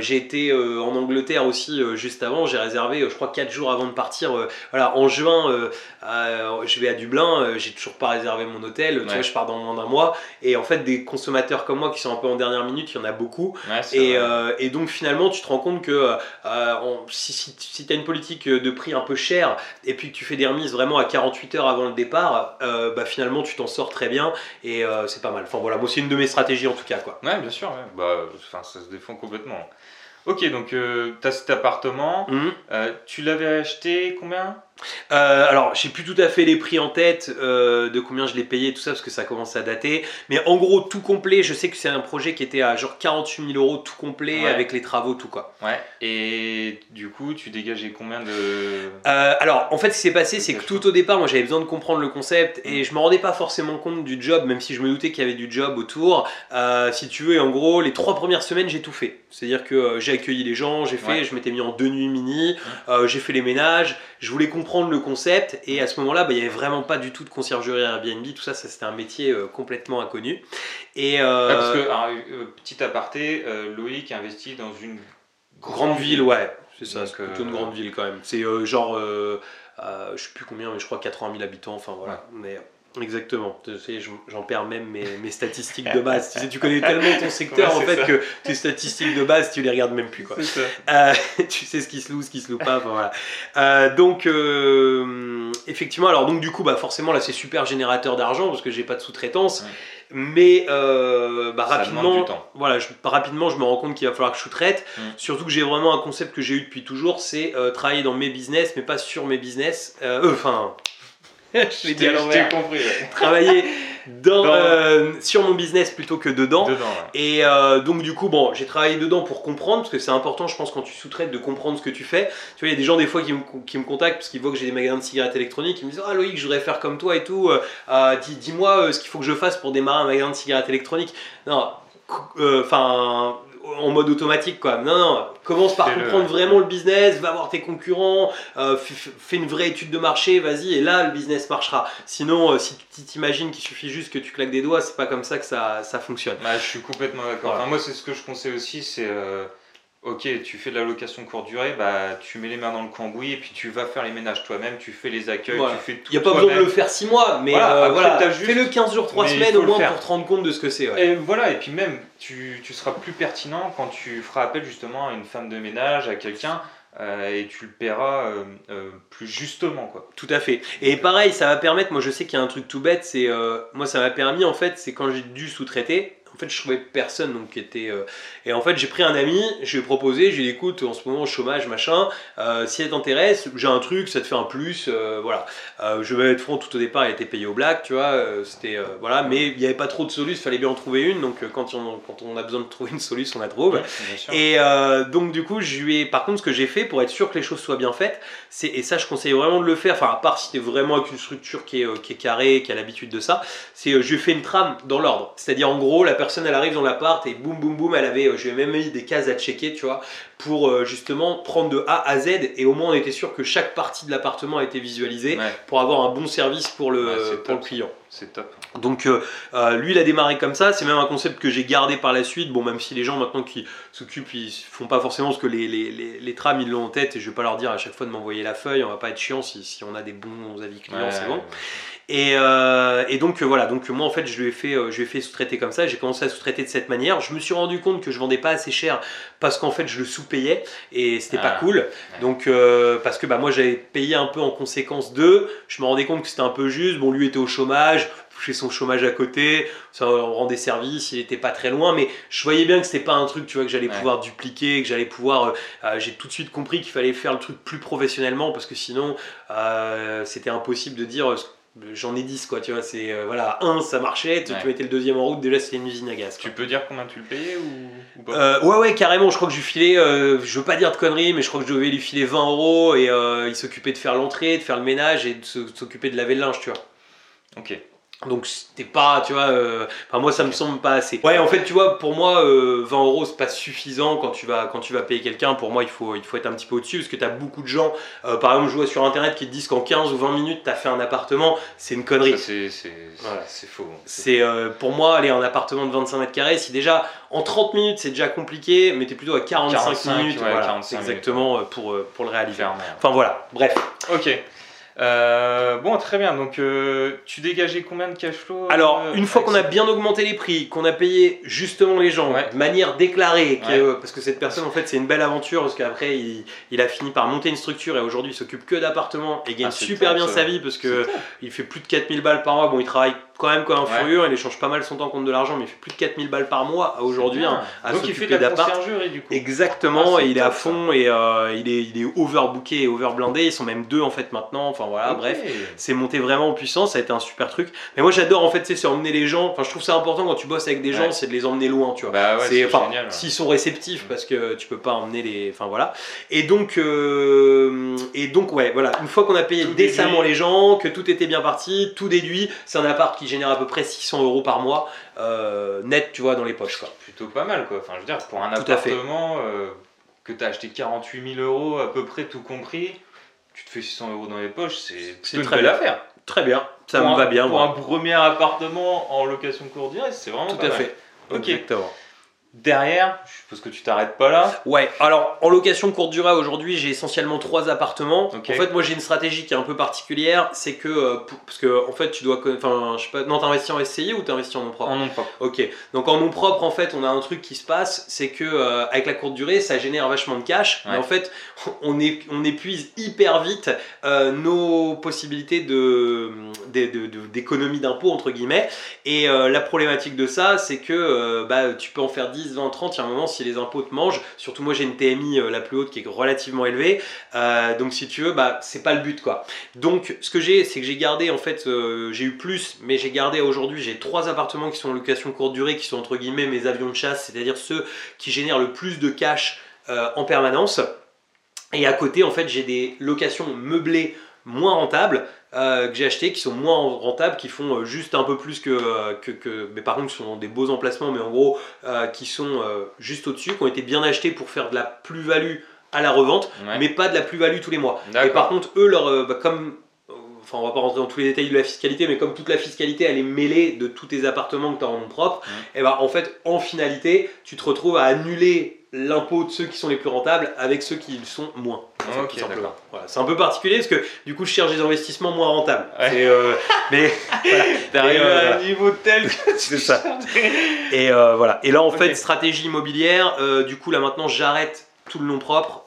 J'ai été en Angleterre aussi juste avant, j'ai réservé, je crois, 4 jours avant de partir. voilà, en juin, je vais à Dublin, j'ai toujours pas réservé mon hôtel. Tu Ouais. vois, je pars dans moins d'un mois. Et en fait, des consommateurs comme moi qui sont un peu en dernière minute, il y en a beaucoup. Ouais, Et, euh, et donc finalement, tu te rends compte que euh, on- si, si, tu as une politique de prix un peu cher et puis que tu fais des remises vraiment à 48 heures avant le départ, euh, bah, finalement tu t'en sors très bien et euh, c'est pas mal. Enfin voilà, moi c'est une de mes stratégies en tout cas. quoi. Ouais, bien sûr, ouais. bah, ça se défend complètement. Ok, donc euh, tu as cet appartement, euh, tu l'avais acheté combien? Euh, alors, j'ai plus tout à fait les prix en tête euh, de combien je l'ai payé, tout ça, parce que ça commence à dater. Mais en gros, tout complet, je sais que c'est un projet qui était à genre 48 000 euros, tout complet, Ouais. avec les travaux, tout quoi. Ouais. Et du coup, tu dégageais combien de. Euh, alors, en fait, ce qui s'est passé, c'est que tout au départ, moi, j'avais besoin de comprendre le concept et je me rendais pas forcément compte du job, même si je me doutais qu'il y avait du job autour. Euh, si tu veux, et en gros, les trois premières semaines, j'ai tout fait. C'est-à-dire que j'ai accueilli les gens, j'ai fait, Ouais. je m'étais mis en deux nuits mini, euh, j'ai fait les ménages, je voulais comprendre le concept et à ce moment-là, bah, il y avait vraiment pas du tout de conciergerie Airbnb, tout ça, ça c'était un métier euh, complètement inconnu. Et euh, Ouais, parce que, alors, euh, petit aparté, Loïc investit dans une grande ville, ouais, c'est ça, c'est plutôt une grande ville quand même. C'est genre, je sais plus combien, mais je crois 80 000 habitants, enfin voilà. Mais exactement, tu sais, je- j'en perds même mes, mes statistiques de base. tu sais, tu connais tellement ton secteur [LAUGHS] Ouais, en fait ça. que tes statistiques de base, tu les regardes même plus quoi. Euh, [LAUGHS] tu sais ce qui se loue, ce qui se loue pas. enfin, voilà. Euh, donc, euh, effectivement, alors donc du coup, bah forcément là, c'est super générateur d'argent parce que j'ai pas de sous-traitance. Ouais. Mais bah, rapidement, voilà, je, rapidement, je me rends compte qu'il va falloir que je sous-traite. Mm. Surtout que j'ai vraiment un concept que j'ai eu depuis toujours, c'est travailler dans mes business, mais pas sur mes business. Enfin, [LAUGHS] je l'ai dit à Je t'ai l'envers. compris. ouais. [LAUGHS] Travailler dans, Dans- euh, sur mon business plutôt que dedans. Dedans, ouais. Et euh, donc du coup, bon, j'ai travaillé dedans pour comprendre, parce que c'est important, je pense, quand tu sous-traites, de comprendre ce que tu fais. Tu vois, il y a des gens des fois qui me, qui me contactent parce qu'ils voient que j'ai des magasins de cigarettes électroniques, ils me disent, ah Loïc, je voudrais faire comme toi et tout, euh, dis- dis-moi euh, ce qu'il faut que je fasse pour démarrer un magasin de cigarettes électroniques. Non, enfin... en mode automatique quoi. Non, non, commence par comprendre vraiment le business, va voir tes concurrents, euh, fais une vraie étude de marché, vas-y, et là le business marchera. Sinon, euh, si tu t'imagines qu'il suffit juste que tu claques des doigts, c'est pas comme ça que ça, ça fonctionne. Bah, je suis complètement d'accord. Voilà. Enfin, moi, c'est ce que je conseille aussi, c'est euh, Ok, tu fais de la location courte durée, bah tu mets les mains dans le cambouis et puis tu vas faire les ménages toi-même, tu fais les accueils, Voilà. tu fais tout Il n'y a pas besoin de le faire 6 mois, mais Voilà, euh, après, voilà, juste- fais-le 15 jours, 3 mais il semaines au moins pour te rendre compte de ce que c'est. ouais. Et voilà, et puis même, tu, tu seras plus pertinent quand tu feras appel justement à une femme de ménage, à quelqu'un, euh, et tu le paieras euh, euh, plus justement, quoi. Tout à fait. Et pareil, ça va permettre, moi je sais qu'il y a un truc tout bête, c'est moi ça m'a permis en fait, c'est quand j'ai dû sous-traiter, fait je trouvais personne donc qui était euh, et en fait j'ai pris un ami, je lui ai proposé, je lui ai dit écoute en ce moment chômage machin, euh, si elle t'intéresse, j'ai un truc, ça te fait un plus, euh, voilà. Je vais être franc, tout au départ il était payé au black, tu vois, c'était voilà, mais il n'y avait pas trop de solutions, il fallait bien en trouver une, donc quand on, quand on a besoin de trouver une solution on la trouve. Et donc du coup, je lui ai, par contre, ce que j'ai fait pour être sûr que les choses soient bien faites, c'est et ça, je conseille vraiment de le faire. Enfin, à part si t'es vraiment avec une structure qui est, qui est carrée, qui a l'habitude de ça, c'est je lui ai fait une trame dans l'ordre. C'est-à-dire en gros, la personne elle arrive dans l'appart et boum boum boum, elle avait, euh, je lui ai même mis des cases à checker, tu vois, pour euh, justement prendre de A à Z et au moins on était sûr que chaque partie de l'appartement a été visualisée Ouais, pour avoir un bon service pour le, Ouais, pour le client. c'est top. Donc euh, euh, lui il a démarré comme ça, c'est même un concept que j'ai gardé par la suite, bon même si les gens maintenant qui s'occupent ils font pas forcément ce que les, les, les, les trames ils l'ont en tête et je vais pas leur dire à chaque fois de m'envoyer la feuille, on va pas être chiant si, si on a des bons avis clients Ouais, c'est bon. Et, euh, et donc euh, voilà, donc moi en fait je lui ai fait, euh, je lui ai fait sous-traiter comme ça, j'ai commencé à sous-traiter de cette manière, je me suis rendu compte que je vendais pas assez cher parce qu'en fait je le sous-payais et c'était pas Ah, cool, donc parce que bah, moi j'avais payé un peu en conséquence d'eux, je me rendais compte que c'était un peu juste, bon lui était au chômage, touchait son chômage à côté, ça rendait service, il était pas très loin, mais je voyais bien que c'était pas un truc tu vois que j'allais Ouais. pouvoir dupliquer, que j'allais pouvoir, j'ai tout de suite compris qu'il fallait faire le truc plus professionnellement parce que sinon c'était impossible de dire j'en ai 10 quoi tu vois c'est euh, voilà un ça marchait tu, Ouais. tu mettais le deuxième en route déjà c'était une usine à gaz quoi. Tu peux dire combien tu le payais ou, ou pas? Euh, ouais ouais carrément je crois que je lui filais euh, je veux pas dire de conneries mais je crois que je devais lui filer 20 euros et il s'occupait de faire l'entrée de faire le ménage et de s'occuper de laver le linge tu vois Ok. Donc c'était pas, tu vois, euh, enfin moi ça me semble pas assez. Ouais, en fait, tu vois, pour moi, euh, 20 euros c'est pas suffisant quand tu vas quand tu vas payer quelqu'un. Pour moi, il faut il faut être un petit peu au-dessus parce que t'as beaucoup de gens, euh, par exemple, je vois sur internet qui te disent qu'en 15 ou 20 minutes t'as fait un appartement, c'est une connerie. C'est c'est- Voilà. c'est faux. C'est euh, pour moi aller un appartement de 25 mètres carrés. Si déjà en 30 minutes c'est déjà compliqué, mais t'es plutôt à 45, 45, minutes. ouais, voilà, 45 minutes, exactement euh, pour euh, pour le réaliser. Clairement. Enfin voilà. Bref. Ok. Euh, bon, très bien. Donc, euh, tu dégageais combien de cash flow Alors, euh, une fois qu'on a bien augmenté les prix, qu'on a payé justement les gens Ouais. de manière déclarée, Ouais. parce que cette personne, en fait, c'est une belle aventure, parce qu'après, il, il a fini par monter une structure et aujourd'hui, il s'occupe que d'appartements et gagne Ah, super top, bien ça. sa vie parce que il fait plus de 4000 balles par mois. Bon, il travaille quand même comme un Ouais. furieux, il échange pas mal son temps contre de l'argent, mais il fait plus de 4000 balles par mois aujourd'hui. Hein, à Donc, il fait de la conciergerie du coup. Exactement, Ah, et il est à ça. fond et il, est, il est overbooké et overblindé. Ils sont même deux en fait maintenant. Enfin voilà, bref c'est monté vraiment en puissance, ça a été un super truc. Mais moi j'adore en fait, tu c'est emmener les gens. Enfin, je trouve ça important quand tu bosses avec des gens, Ouais. c'est de les emmener loin, tu vois. Bah ouais, c'est enfin, s'ils sont réceptifs, parce que tu peux pas emmener les. Enfin voilà. Et donc, euh, et donc ouais, voilà. Une fois qu'on a payé Tout décemment déduit. les gens, que tout était bien parti, tout déduit, c'est un appart qui génère à peu près 600 euros par mois euh, net, tu vois, dans les poches quoi. Plutôt pas mal quoi. Enfin, je veux dire, pour un Tout à fait. appartement euh, que t'as acheté 48 000 euros à peu près tout compris, tu te fais 600 euros dans les poches, c'est une très belle bien. affaire. Très bien, ça Pour me un- va bien. Pour moi. un premier appartement en location courte durée, c'est vraiment Tout pas à mal. fait. Ok. Exactement. Derrière, je suppose que tu t'arrêtes pas là. Ouais, alors en location courte durée aujourd'hui, j'ai essentiellement trois appartements. En fait, moi j'ai une stratégie qui est un peu particulière, c'est que euh, pour- parce que en fait, tu dois enfin, je sais pas, non, t'investis en SCI ou t'investis en nom propre? En nom propre. Ok, donc en nom propre, en fait, on a un truc qui se passe, c'est que euh, avec la courte durée, ça génère vachement de cash, mais en fait, [LAUGHS] on, est, on épuise hyper vite euh, nos possibilités de d'économie d'impôt entre guillemets. Et la problématique de ça, c'est que bah, tu peux en faire 10, 20, 30, il y a un moment si les impôts te mangent. Surtout moi, j'ai une TMI euh, la plus haute qui est relativement élevée, Euh, donc si tu veux, bah c'est pas le but quoi. Donc ce que j'ai, c'est que j'ai gardé en fait, euh, j'ai eu plus, mais j'ai gardé aujourd'hui, j'ai trois appartements qui sont en location courte durée, qui sont entre guillemets mes avions de chasse, c'est-à-dire ceux qui génèrent le plus de cash en permanence. Et à côté, en fait, j'ai des locations meublées moins rentables euh, que j'ai achetées, qui sont moins rentables, qui font euh, juste un peu plus que, euh, que, que- mais par contre, qui sont des beaux emplacements, mais en gros, euh, qui sont juste au-dessus, qui ont été bien achetés pour faire de la plus-value à la revente, Ouais. mais pas de la plus-value tous les mois. Et par contre, eux, leur, bah, comme, enfin, on va pas rentrer dans tous les détails de la fiscalité, mais comme toute la fiscalité, elle est mêlée de tous tes appartements que tu as en nom propre, Mhm. et bah, en fait, en finalité, tu te retrouves à annuler l'impôt de ceux qui sont les plus rentables avec ceux qui le sont moins. d'accord. Voilà, c'est un peu particulier parce que du coup je cherche des investissements moins rentables. Ouais. Euh, [LAUGHS] mais voilà. T'arrives euh, à voilà. un niveau tel que [LAUGHS] ça. [LAUGHS] Et euh, voilà. Et là, en fait, stratégie immobilière. du coup, là maintenant, j'arrête tout le nom propre.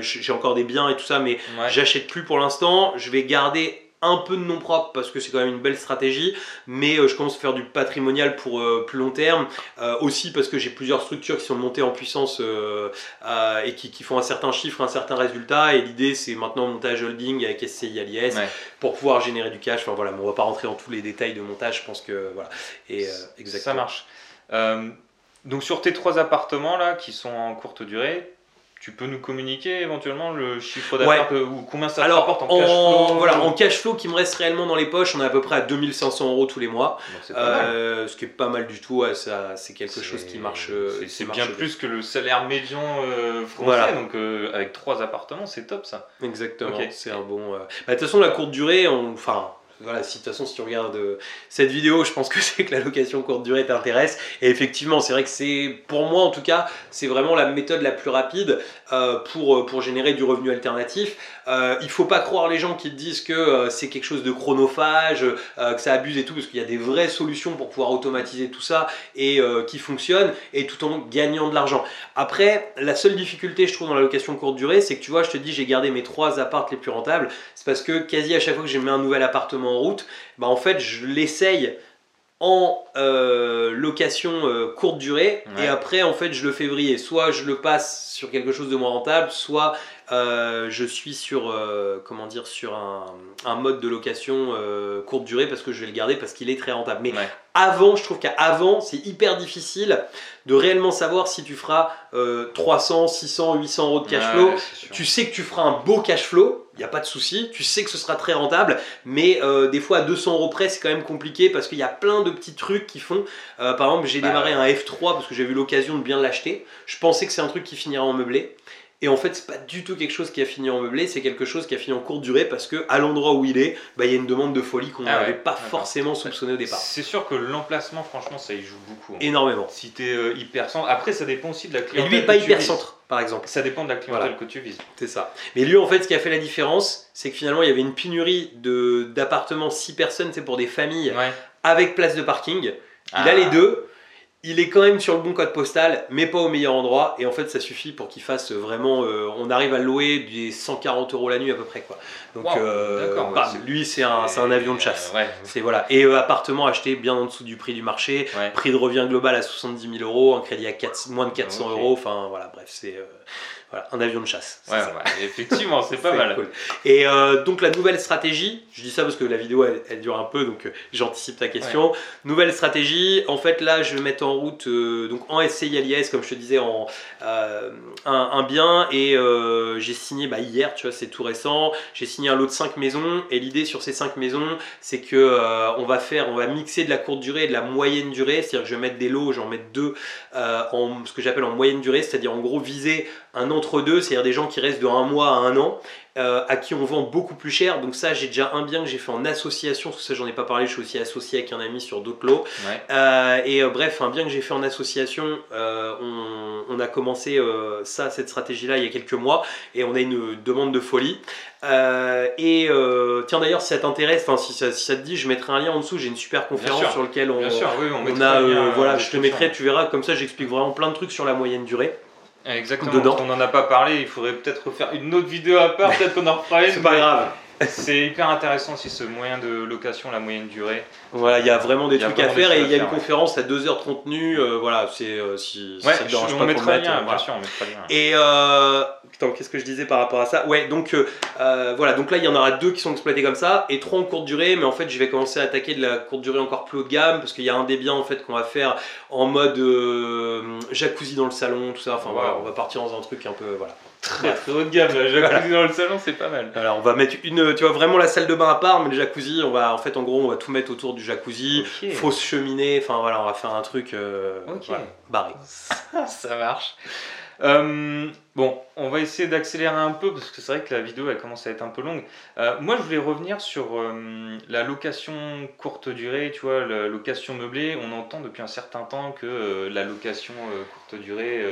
J'ai encore des biens et tout ça, mais Ouais. j'achète plus pour l'instant. Je vais garder un peu de nom propre parce que c'est quand même une belle stratégie, mais euh, je commence à faire du patrimonial pour euh, plus long terme. Euh, aussi parce que j'ai plusieurs structures qui sont montées en puissance et qui, qui font un certain chiffre, un certain résultat. Et l'idée, c'est maintenant montage holding avec SCI Alias Ouais. pour pouvoir générer du cash. Enfin voilà, mais on va pas rentrer dans tous les détails de montage. Je pense que voilà. Et exactement. Ça marche. Euh, donc sur tes trois appartements là qui sont en courte durée, tu peux nous communiquer éventuellement le chiffre d'affaires ou combien ça Alors, rapporte en, en, cash flow voilà, en cash flow qui me reste réellement dans les poches, on est à peu près à 2500 euros tous les mois. Euh, ce qui est pas mal du tout, ouais, c'est quelque chose qui marche. euh, c'est- bien plus que le salaire médian euh, français. Voilà. Donc euh, avec trois appartements, c'est top ça. Exactement, c'est un bon. bah, De toute façon, la courte durée, on... enfin. Voilà, si de toute façon, si tu regardes euh, cette vidéo, je pense que [LAUGHS] c'est que la location courte durée t'intéresse. Et effectivement, c'est vrai que c'est, pour moi en tout cas, c'est vraiment la méthode la plus rapide euh, euh, pour générer du revenu alternatif. Euh, il faut pas croire les gens qui te disent que euh, c'est quelque chose de chronophage, euh, que ça abuse et tout, parce qu'il y a des vraies solutions pour pouvoir automatiser tout ça et euh, qui fonctionnent, et tout en gagnant de l'argent. Après, la seule difficulté, je trouve, dans la location courte durée, c'est que tu vois, je te dis, j'ai gardé mes trois appartes les plus rentables. C'est parce que quasi à chaque fois que je mets un nouvel appartement en route, bah en fait, je l'essaye en euh, location euh, courte durée Ouais. et après en fait je le fais vriller soit je le passe sur quelque chose de moins rentable soit euh, je suis sur euh, comment dire sur un, un mode de location euh, courte durée parce que je vais le garder parce qu'il est très rentable mais Ouais. avant je trouve qu'avant c'est hyper difficile de réellement savoir si tu feras euh, 300 600 800 euros de cash flow tu sais que tu feras un beau cash flow, il n'y a pas de souci, tu sais que ce sera très rentable, mais des fois à 200 euros près c'est quand même compliqué parce qu'il y a plein de petits trucs qui font. Par exemple, j'ai Bah, démarré ouais. un F3 parce que j'ai eu l'occasion de bien l'acheter. Je pensais que c'est un truc qui finira en meublé. Et en fait, c'est pas du tout quelque chose qui a fini en meublé, c'est quelque chose qui a fini en courte durée parce que à l'endroit où il est, bah, il y a une demande de folie qu'on Ah n'avait ouais, pas d'accord. forcément soupçonné au départ. C'est sûr que l'emplacement, franchement, ça y joue beaucoup. hein. Énormément. Si t'es euh, hyper centre, après ça dépend aussi de la Et clientèle. lui, pas que tu hyper centre, par exemple. Ça dépend de la clientèle Voilà. que tu vises. C'est ça. Mais lui, en fait, ce qui a fait la différence, c'est que finalement, il y avait une pénurie de- d'appartements 6 personnes, c'est pour des familles Ouais. avec place de parking. Il Ah. a les deux. Il est quand même sur le bon code postal, mais pas au meilleur endroit. Et en fait, ça suffit pour qu'il fasse vraiment. euh, on arrive à louer des 140 euros la nuit à peu près. Quoi. Donc, Wow, euh, ouais, c'est- lui, c'est un, avion de chasse. Euh, ouais. C'est voilà. Et euh, appartement acheté bien en dessous du prix du marché. Ouais. Prix de revient global à 70 000 euros, un crédit à 4 moins de 400 Ok. euros. Enfin, voilà, bref, c'est voilà, un avion de chasse. Ouais, effectivement, c'est pas [LAUGHS] mal. cool. Et euh, donc la nouvelle stratégie, je dis ça parce que la vidéo elle, elle dure un peu, donc euh, j'anticipe ta question. Nouvelle stratégie, en fait là je vais mettre en route euh, donc en SCI Alias comme je te disais en un, un bien et j'ai signé bah, hier, tu vois c'est tout récent, j'ai signé un lot de 5 maisons et l'idée sur ces 5 maisons c'est que on va faire, on va mixer de la courte durée et de la moyenne durée, c'est-à-dire que je vais mettre des lots, j'en mettre deux en ce que j'appelle en moyenne durée, c'est-à-dire en gros viser un entre-deux, c'est-à-dire des gens qui restent de un mois à un an, euh, à qui on vend beaucoup plus cher. Donc ça, j'ai déjà un bien que j'ai fait en association, parce que ça, j'en ai pas parlé, je suis aussi associé avec un ami sur d'autres lots. Ouais. Euh, et euh, bref, un bien que j'ai fait en association, on, on a commencé ça, cette stratégie-là, il y a quelques mois, et on a une demande de folie. Et tiens d'ailleurs, si ça t'intéresse, enfin si ça, si ça te dit, je mettrai un lien en dessous. J'ai une super conférence sur laquelle on, Bien sûr, oui, on, on a, voilà, je te mettrai, tu verras, comme ça, j'explique vraiment plein de trucs sur la moyenne durée. Exactement. dedans. qu'on n'en a pas parlé, il faudrait peut-être refaire une autre vidéo à part, [LAUGHS] peut-être qu'on en refera une. C'est pas grave. C'est hyper intéressant aussi ce moyen de location, la moyenne durée. Voilà, il y a vraiment des Il y a trucs à vraiment faire et il y a une ouais. conférence à 2 heures 30 tenue. euh, voilà, c'est euh, si, si Ouais, ça te dérange pas le bien voilà. sûr, on lien. Et euh, qu'est-ce que je disais par rapport à ça? Ouais, donc euh, voilà, donc là il y en aura deux qui sont exploités comme ça et trois en courte durée, mais en fait je vais commencer à attaquer de la courte durée encore plus haut de gamme parce qu'il y a un des biens en fait qu'on va faire en mode jacuzzi dans le salon, tout ça. Enfin Wow. voilà, on va partir dans un truc un peu voilà. Très très haut de gamme, là. jacuzzi dans le salon, c'est pas mal. Alors on va mettre une, tu vois vraiment la salle de bain à part, mais le jacuzzi, on va en fait en gros on va tout mettre autour du jacuzzi, fausse cheminée, enfin voilà, on va faire un truc euh, voilà, barré. Ça marche. Euh, bon, on va essayer d'accélérer un peu parce que c'est vrai que la vidéo elle commence à être un peu longue. Euh, moi, je voulais revenir sur euh, la location courte durée, tu vois, la location meublée. On entend depuis un certain temps que la location courte durée,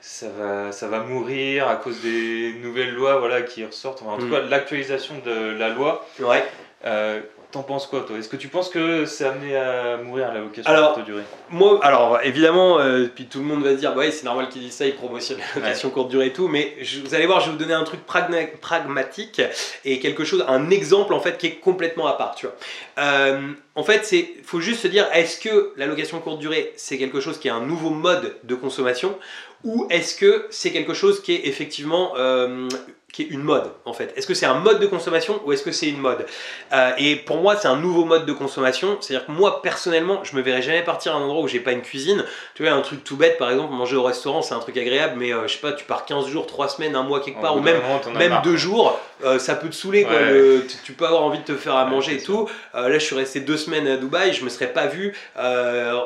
ça va, ça va mourir à cause des nouvelles lois voilà, qui ressortent. Enfin, en tout Mm. cas, l'actualisation de la loi. Ouais. Euh, T'en penses quoi, toi? Est-ce que tu penses que c'est amené à mourir la location Alors, courte durée? Moi, alors évidemment, euh, puis tout le monde va se dire, ouais, c'est normal qu'ils disent ça, ils promotionnent la location courte durée et tout, mais je- vous allez voir, je vais vous donner un truc pragmatique et quelque chose, un exemple en fait qui est complètement à part, tu vois. Euh, en fait, c'est, faut juste se dire, est-ce que la location courte durée, c'est quelque chose qui est un nouveau mode de consommation, ou est-ce que c'est quelque chose qui est effectivement euh, qui est une mode en fait? Est-ce que c'est un mode de consommation ou est-ce que c'est une mode? Euh, Et pour moi, c'est un nouveau mode de consommation. C'est-à-dire que moi, personnellement, je me verrais jamais partir à un endroit où j'ai pas une cuisine. Tu vois, un truc tout bête, par exemple, manger au restaurant, c'est un truc agréable, mais euh, je sais pas, tu pars 15 jours, 3 semaines, un mois quelque part, ou même même deux jours, euh, ça peut te saouler. quoi. Ouais. Le- tu, peux avoir envie de te faire à Ouais, manger et tout. Là, je suis resté deux semaines à Dubaï, je me serais pas vu euh,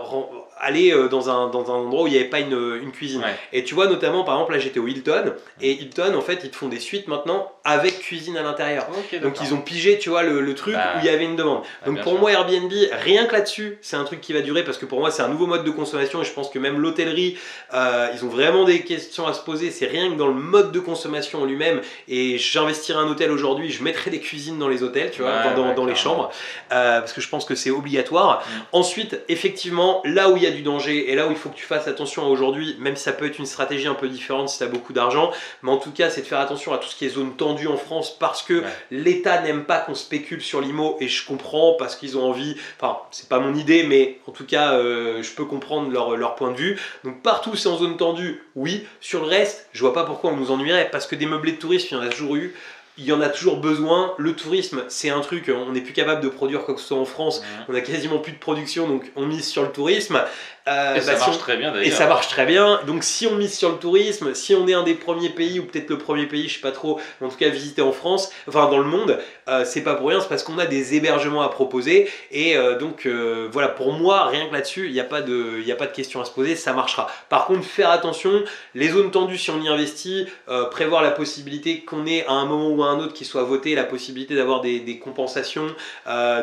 aller euh, dans un, dans un endroit où il n'y avait pas une, une cuisine. Ouais. Et tu vois, notamment, par exemple, là, j'étais au Hilton, et Hilton, en fait, ils te font des suites maintenant avec cuisine à l'intérieur. Donc ils ont pigé, tu vois, le, le truc Bah, où il y avait une demande. ah, Donc pour sûr. moi Airbnb, rien que là-dessus, c'est un truc qui va durer parce que pour moi c'est un nouveau mode de consommation et je pense que même l'hôtellerie, euh, ils ont vraiment des questions à se poser. C'est rien que dans le mode de consommation en lui-même. Et j'investirais un hôtel aujourd'hui, je mettrais des cuisines dans les hôtels, tu vois, Ouais, dans, ouais, dans les chambres, euh, parce que je pense que c'est obligatoire. Mm. Ensuite, effectivement, là où il y a du danger et là où il faut que tu fasses attention aujourd'hui, même si ça peut être une stratégie un peu différente si tu as beaucoup d'argent, mais en tout cas, c'est de faire attention à tout ce qui est zone tendue en France parce que Ouais. l'État n'aime pas qu'on spécule sur l'IMO et je comprends parce qu'ils ont envie, enfin, c'est pas mon idée, mais en tout cas, euh, je peux comprendre leur, leur point de vue. Donc partout, c'est en zone tendue, oui. Sur le reste, je vois pas pourquoi on nous ennuierait parce que des meublés de tourisme, il y en a toujours eu. Il y en a toujours besoin. Le tourisme, c'est un truc, on n'est plus capable de produire quoi que ce soit en France. Mhm. On a quasiment plus de production, donc on mise sur le tourisme. Euh, Et bah, ça si marche on- très bien d'ailleurs. et ça marche très bien. Donc si on mise sur le tourisme, si on est un des premiers pays, ou peut-être le premier pays, je sais pas trop, mais en tout cas visité en France, enfin dans le monde, euh, c'est pas pour rien, c'est parce qu'on a des hébergements à proposer. Et euh, donc euh, voilà, pour moi, rien que là-dessus, il n'y a, pas de- y a pas de question à se poser, ça marchera. Par contre, faire attention, les zones tendues, si on y investit, prévoir la possibilité qu'on ait à un moment ou à un autre qui soit voté, la possibilité d'avoir des, des compensations,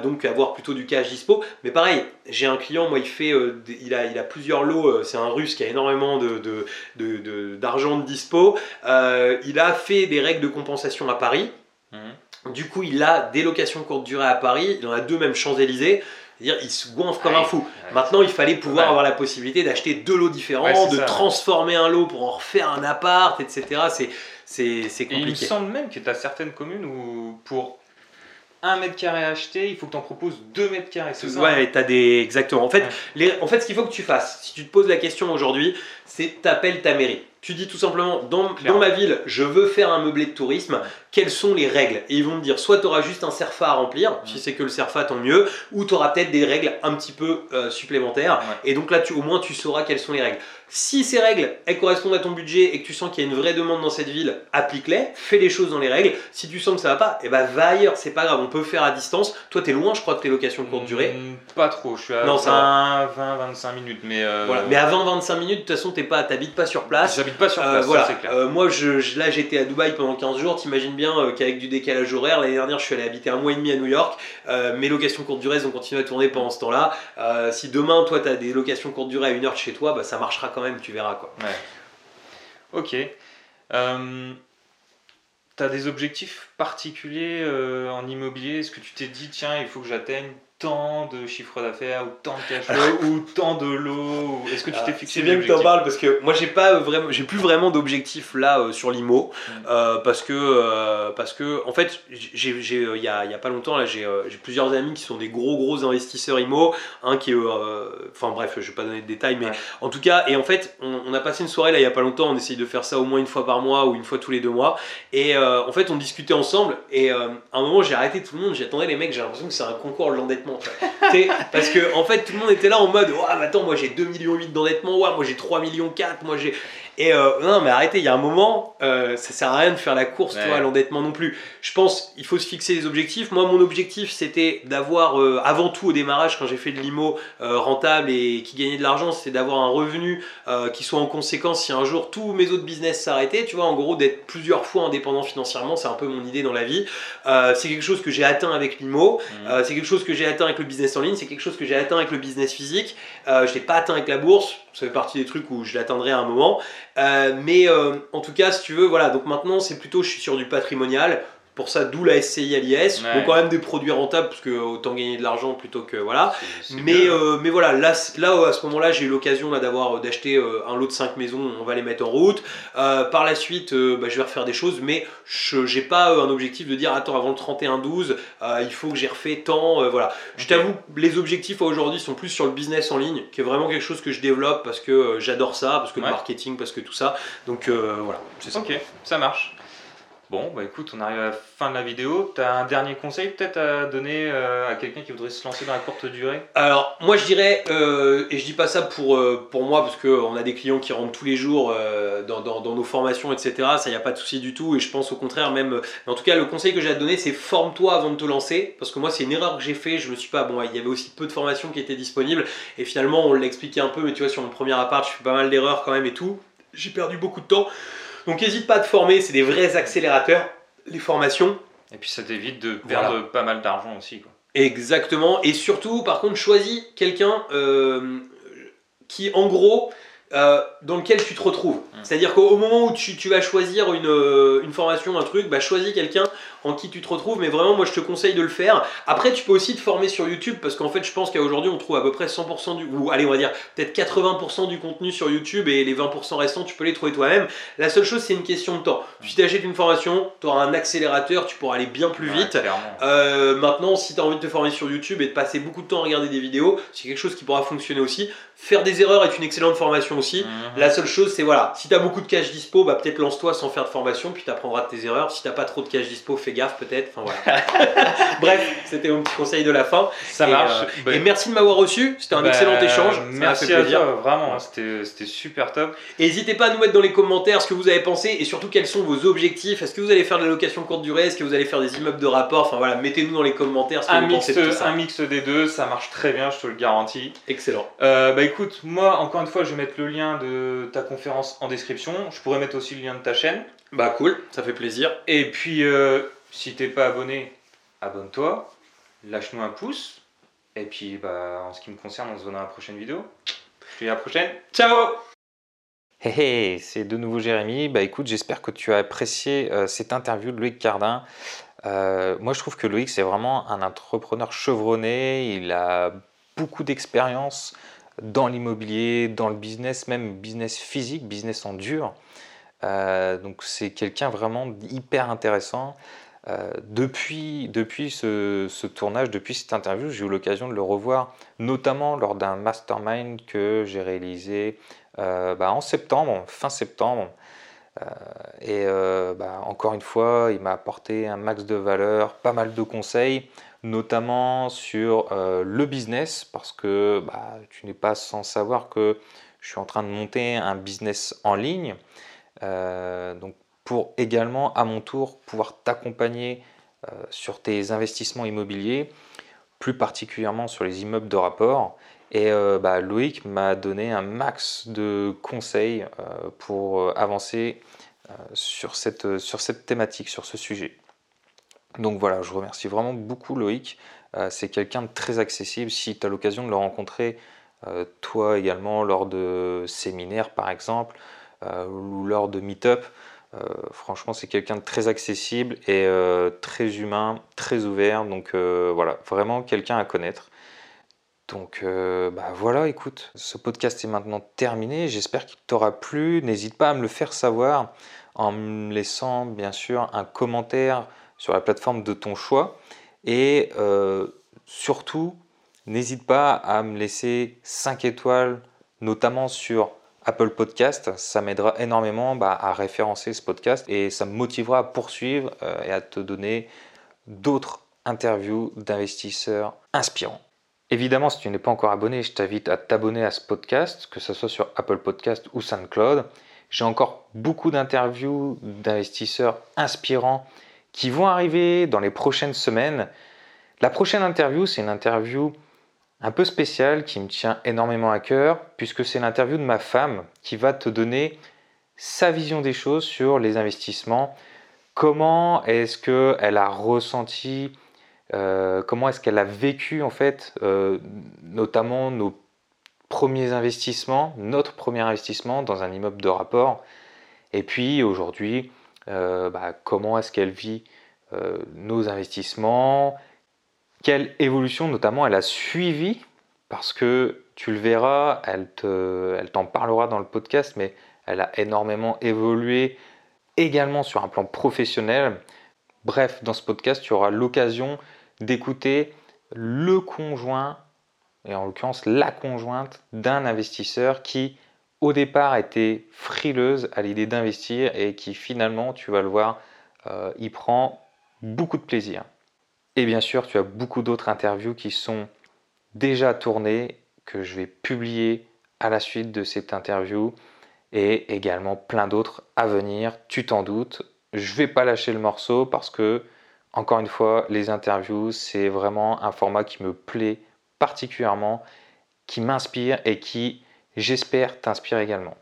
donc avoir plutôt du cash dispo. Mais pareil, j'ai un client, moi il fait, il, a, il a plusieurs lots, euh, c'est un russe qui a énormément de, de- de- de- d'argent de, dispo. Euh, il a fait des règles de compensation à Paris. Mhm. Du coup, il a des locations courte durée à Paris, il en a deux même Champs-Élysées. C'est-à-dire, il se goinfre comme Ouais. un fou. Ouais. Maintenant, il fallait pouvoir Ouais. avoir la possibilité d'acheter deux lots différents, de ça. transformer un lot pour en refaire un appart, etc. C'est, c'est Et il me compliqué. semble même que tu as certaines communes où pour un mètre carré acheté, il faut que tu en proposes 2 mètres carrés. C'est ça Ouais, t'as des. Exactement. En fait, Ouais. les... en fait ce qu'il faut que tu fasses, si tu te poses la question aujourd'hui, c'est t'appelles ta mairie. Tu dis tout simplement, dans, ma ville, je veux faire un meublé de tourisme, quelles sont les règles? Et ils vont te dire, soit tu auras juste un CERFA à remplir, si c'est que le CERFA, tant mieux, ou tu auras peut-être des règles un petit peu euh, supplémentaires. Ouais. Et donc là, tu, au moins, tu sauras quelles sont les règles. Si ces règles, elles correspondent à ton budget et que tu sens qu'il y a une vraie demande dans cette ville, applique-les, fais les choses dans les règles. Si tu sens que ça va pas, eh ben va ailleurs, c'est pas grave, on peut faire à distance. Toi, t'es loin, je crois que tes locations courte durée. Mm, Pas trop, je suis à Non, ça 20, 20, 25 minutes. Mais euh, Voilà. Mais à 20-25 minutes, de toute façon, t'es pas, t'habites pas sur place. j'habite pas sur Euh, place, voilà. c'est clair. Euh, moi, je, je- là, j'étais à Dubaï pendant 15 jours. T'imagines bien euh, qu'avec du décalage horaire, l'année dernière, je suis allé habiter un mois et demi à New York. Mes locations courte durée elles ont continué à tourner pendant ce temps-là. Si demain, toi, t'as des locations courte durée à une heure de chez toi, bah, ça marchera quand même. Tu verras quoi. Ouais. Ok. Euh, T'as des objectifs particuliers euh, en immobilier? Est-ce que tu t'es dit, tiens, il faut que j'atteigne tant de chiffre d'affaires, ou tant de cash flow, ou tant de lots ou- Est-ce que tu t'es Ah, fixé C'est bien que tu en parles parce que moi j'ai pas vraiment, j'ai plus vraiment d'objectif là euh, sur l'IMO Mm. euh, parce que euh, parce que en fait j'ai il y y a pas longtemps là j'ai plusieurs amis qui sont des gros gros investisseurs IMO, un qui enfin bref je vais pas donner de détails mais Ouais. en tout cas et en fait on, on a passé une soirée là il y a pas longtemps on essaye de faire ça au moins une fois par mois ou une fois tous les deux mois et en fait on discutait ensemble et à un moment j'ai arrêté tout le monde j'attendais les mecs j'ai l'impression que c'est un concours de l'endettement parce que en fait tout le monde était là en mode ouais mais attends moi j'ai 2 millions 8 d'endettement ouais moi j'ai 3 millions 4 moi j'ai et euh, non mais arrêtez il y a un moment euh, ça sert à rien de faire la course Ouais. vois, à l'endettement non plus je pense il faut se fixer des objectifs moi mon objectif c'était d'avoir euh, avant tout au démarrage quand j'ai fait de l'IMO euh, rentable et qui gagnait de l'argent c'était d'avoir un revenu qui soit en conséquence si un jour tous mes autres business s'arrêtaient tu vois en gros d'être plusieurs fois indépendant financièrement c'est un peu mon idée dans la vie c'est quelque chose que j'ai atteint avec l'IMO Mm. euh, c'est quelque chose que j'ai atteint avec le business en ligne, c'est quelque chose que j'ai atteint avec le business physique. Je l'ai pas atteint avec la bourse, ça fait partie des trucs où je l'atteindrai à un moment. Euh, mais euh, en tout cas, si tu veux, voilà. Donc maintenant, c'est plutôt, je suis sur du patrimonial. Pour ça, d'où la SCI à l'IS. Ouais. Donc quand même des produits rentables, parce que autant gagner de l'argent plutôt que voilà. Mais, euh, mais voilà, là, là à ce moment-là, j'ai eu l'occasion d'avoir d'acheter euh, un lot de 5 maisons, on va les mettre en route. Euh, par la suite, euh, bah, je vais refaire des choses, mais je j'ai pas euh, un objectif de dire attends, avant le 31-12, euh, il faut que j'ai refait tant. euh, voilà. Je t'avoue, les objectifs aujourd'hui sont plus sur le business en ligne, qui est vraiment quelque chose que je développe parce que euh, j'adore ça, parce que le marketing, parce que tout ça. Donc euh, voilà, c'est ça. Ok, ça marche. Bon, bah écoute, on arrive à la fin de la vidéo. T'as un dernier conseil peut-être à donner euh, à quelqu'un qui voudrait se lancer dans la courte durée? Alors, moi je dirais, euh, et je dis pas ça pour, euh, pour moi, parce qu'on a des clients qui rentrent tous les jours dans, dans- nos formations, etc. Ça, il n'y a pas de souci du tout. Et je pense au contraire, même. En tout cas, le conseil que j'ai à te donner, c'est forme-toi avant de te lancer. Parce que moi, c'est une erreur que j'ai fait. Je me suis pas. Bon, il y avait aussi peu de formations qui étaient disponibles. Et finalement, on l'a expliqué un peu, mais tu vois, sur mon premier appart, je fais pas mal d'erreurs quand même et tout. J'ai perdu beaucoup de temps. Donc, n'hésite pas à te former. C'est des vrais accélérateurs, les formations. Et puis ça t'évite de perdre pas mal d'argent aussi. Quoi. Exactement. Et surtout, par contre, choisis quelqu'un euh, qui, en gros, euh, dans lequel tu te retrouves. C'est-à-dire qu'au moment où tu, tu vas choisir une, euh, une formation, un truc, bah, choisis quelqu'un en qui tu te retrouves. Mais vraiment, moi, je te conseille de le faire. Après, tu peux aussi te former sur YouTube parce qu'en fait, je pense qu'à aujourd'hui, on trouve à peu près 100% du, ou allez, on va dire peut-être 80% du contenu sur YouTube et les 20% restants, tu peux les trouver toi-même. La seule chose, c'est une question de temps. Si tu achètes une formation, tu auras un accélérateur, tu pourras aller bien plus vite. Euh, maintenant, si tu as envie de te former sur YouTube et de passer beaucoup de temps à regarder des vidéos, c'est quelque chose qui pourra fonctionner aussi. Faire des erreurs est une excellente formation aussi. Mhm. La seule chose, c'est voilà, si tu as beaucoup de cash dispo, bah, peut-être lance-toi sans faire de formation, puis tu apprendras de tes erreurs. Si tu pas trop de cash dispo, fais gaffe peut-être. Enfin, voilà. [LAUGHS] Bref, c'était mon petit conseil de la fin. Ça Et, marche. euh, Bah, Et merci de m'avoir reçu, c'était un bah, excellent échange. Ça Merci fait à plaisir. toi, vraiment, c'était super top. N'hésitez pas à nous mettre dans les commentaires ce que vous avez pensé et surtout quels sont vos objectifs. Est-ce que vous allez faire de la location courte durée? Est-ce que vous allez faire des immeubles de rapport? Enfin voilà, mettez-nous dans les commentaires ce que Un vous mix, pensez de tout ça. un mix des deux, ça marche très bien, je te le garantis. Excellent. Euh, bah écoute, moi encore une fois, je vais mettre le lien de ta conférence en description. Je pourrais mettre aussi le lien de ta chaîne. Bah cool, ça fait plaisir. Et puis, euh, si t'es pas abonné, abonne-toi, lâche-nous un pouce. Et puis, bah, en ce qui me concerne, on se voit dans la prochaine vidéo. Je te dis à la prochaine. Ciao Hey, hey, c'est de nouveau Jérémy. Bah écoute, j'espère que tu as apprécié euh, cette interview de Loïc Cardin. Euh, moi, je trouve que Loïc, c'est vraiment un entrepreneur chevronné. Il a beaucoup d'expérience dans l'immobilier, dans le business, même business physique, business en dur. Euh, donc, c'est quelqu'un vraiment hyper intéressant. Euh, depuis depuis ce, ce tournage, depuis cette interview, j'ai eu l'occasion de le revoir, notamment lors d'un mastermind que j'ai réalisé euh, bah, en septembre, fin septembre. Et bah, encore une fois, il m'a apporté un max de valeur, pas mal de conseils, notamment sur euh, le business, parce que bah, tu n'es pas sans savoir que je suis en train de monter un business en ligne. Euh, donc pour également, à mon tour, pouvoir t'accompagner euh, sur tes investissements immobiliers, plus particulièrement sur les immeubles de rapport. Et bah, Loïc m'a donné un max de conseils pour avancer sur cette thématique, sur ce sujet. Donc voilà, je remercie vraiment beaucoup Loïc. Euh, c'est quelqu'un de très accessible. Si tu as l'occasion de le rencontrer, euh, toi également, lors de séminaires par exemple, euh, ou lors de meet-up, franchement, c'est quelqu'un de très accessible et très humain, très ouvert. Donc voilà, vraiment quelqu'un à connaître. Donc bah voilà, écoute, ce podcast est maintenant terminé. J'espère qu'il t'aura plu. N'hésite pas à me le faire savoir en me laissant bien sûr un commentaire sur la plateforme de ton choix. Et euh, surtout, n'hésite pas à me laisser 5 étoiles, notamment sur Apple Podcast. Ça m'aidera énormément bah, à référencer ce podcast et ça me motivera à poursuivre euh, et à te donner d'autres interviews d'investisseurs inspirants. Évidemment, si tu n'es pas encore abonné, je t'invite à t'abonner à ce podcast, que ce soit sur Apple Podcast ou SoundCloud. J'ai encore beaucoup d'interviews d'investisseurs inspirants qui vont arriver dans les prochaines semaines. La prochaine interview, c'est une interview un peu spéciale qui me tient énormément à cœur, puisque c'est l'interview de ma femme qui va te donner sa vision des choses sur les investissements. Comment est-ce qu'elle a ressenti euh, comment est-ce qu'elle a vécu en fait, euh, notamment nos premiers investissements, notre premier investissement dans un immeuble de rapport. Et puis aujourd'hui, bah, comment est-ce qu'elle vit euh, nos investissements, quelle évolution notamment elle a suivi, parce que tu le verras, elle, elle t'en parlera dans le podcast, mais elle a énormément évolué également sur un plan professionnel. Bref, dans ce podcast, tu auras l'occasion d'écouter le conjoint, et en l'occurrence la conjointe d'un investisseur qui au départ était frileuse à l'idée d'investir et qui finalement, tu vas le voir, euh, y prend beaucoup de plaisir. Et bien sûr, tu as beaucoup d'autres interviews qui sont déjà tournées, que je vais publier à la suite de cette interview, et également plein d'autres à venir, tu t'en doutes. Je vais pas lâcher le morceau parce que, encore une fois, les interviews, c'est vraiment un format qui me plaît particulièrement, qui m'inspire et qui, j'espère, t'inspire également.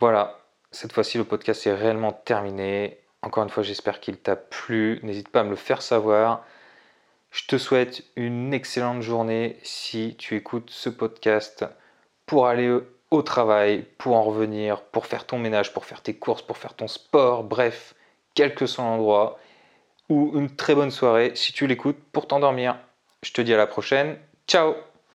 Voilà, cette fois-ci, le podcast est réellement terminé. Encore une fois, j'espère qu'il t'a plu. N'hésite pas à me le faire savoir. Je te souhaite une excellente journée si tu écoutes ce podcast pour aller au travail, pour en revenir, pour faire ton ménage, pour faire tes courses, pour faire ton sport, bref, quel que soit l'endroit, ou une très bonne soirée si tu l'écoutes pour t'endormir. Je te dis à la prochaine. Ciao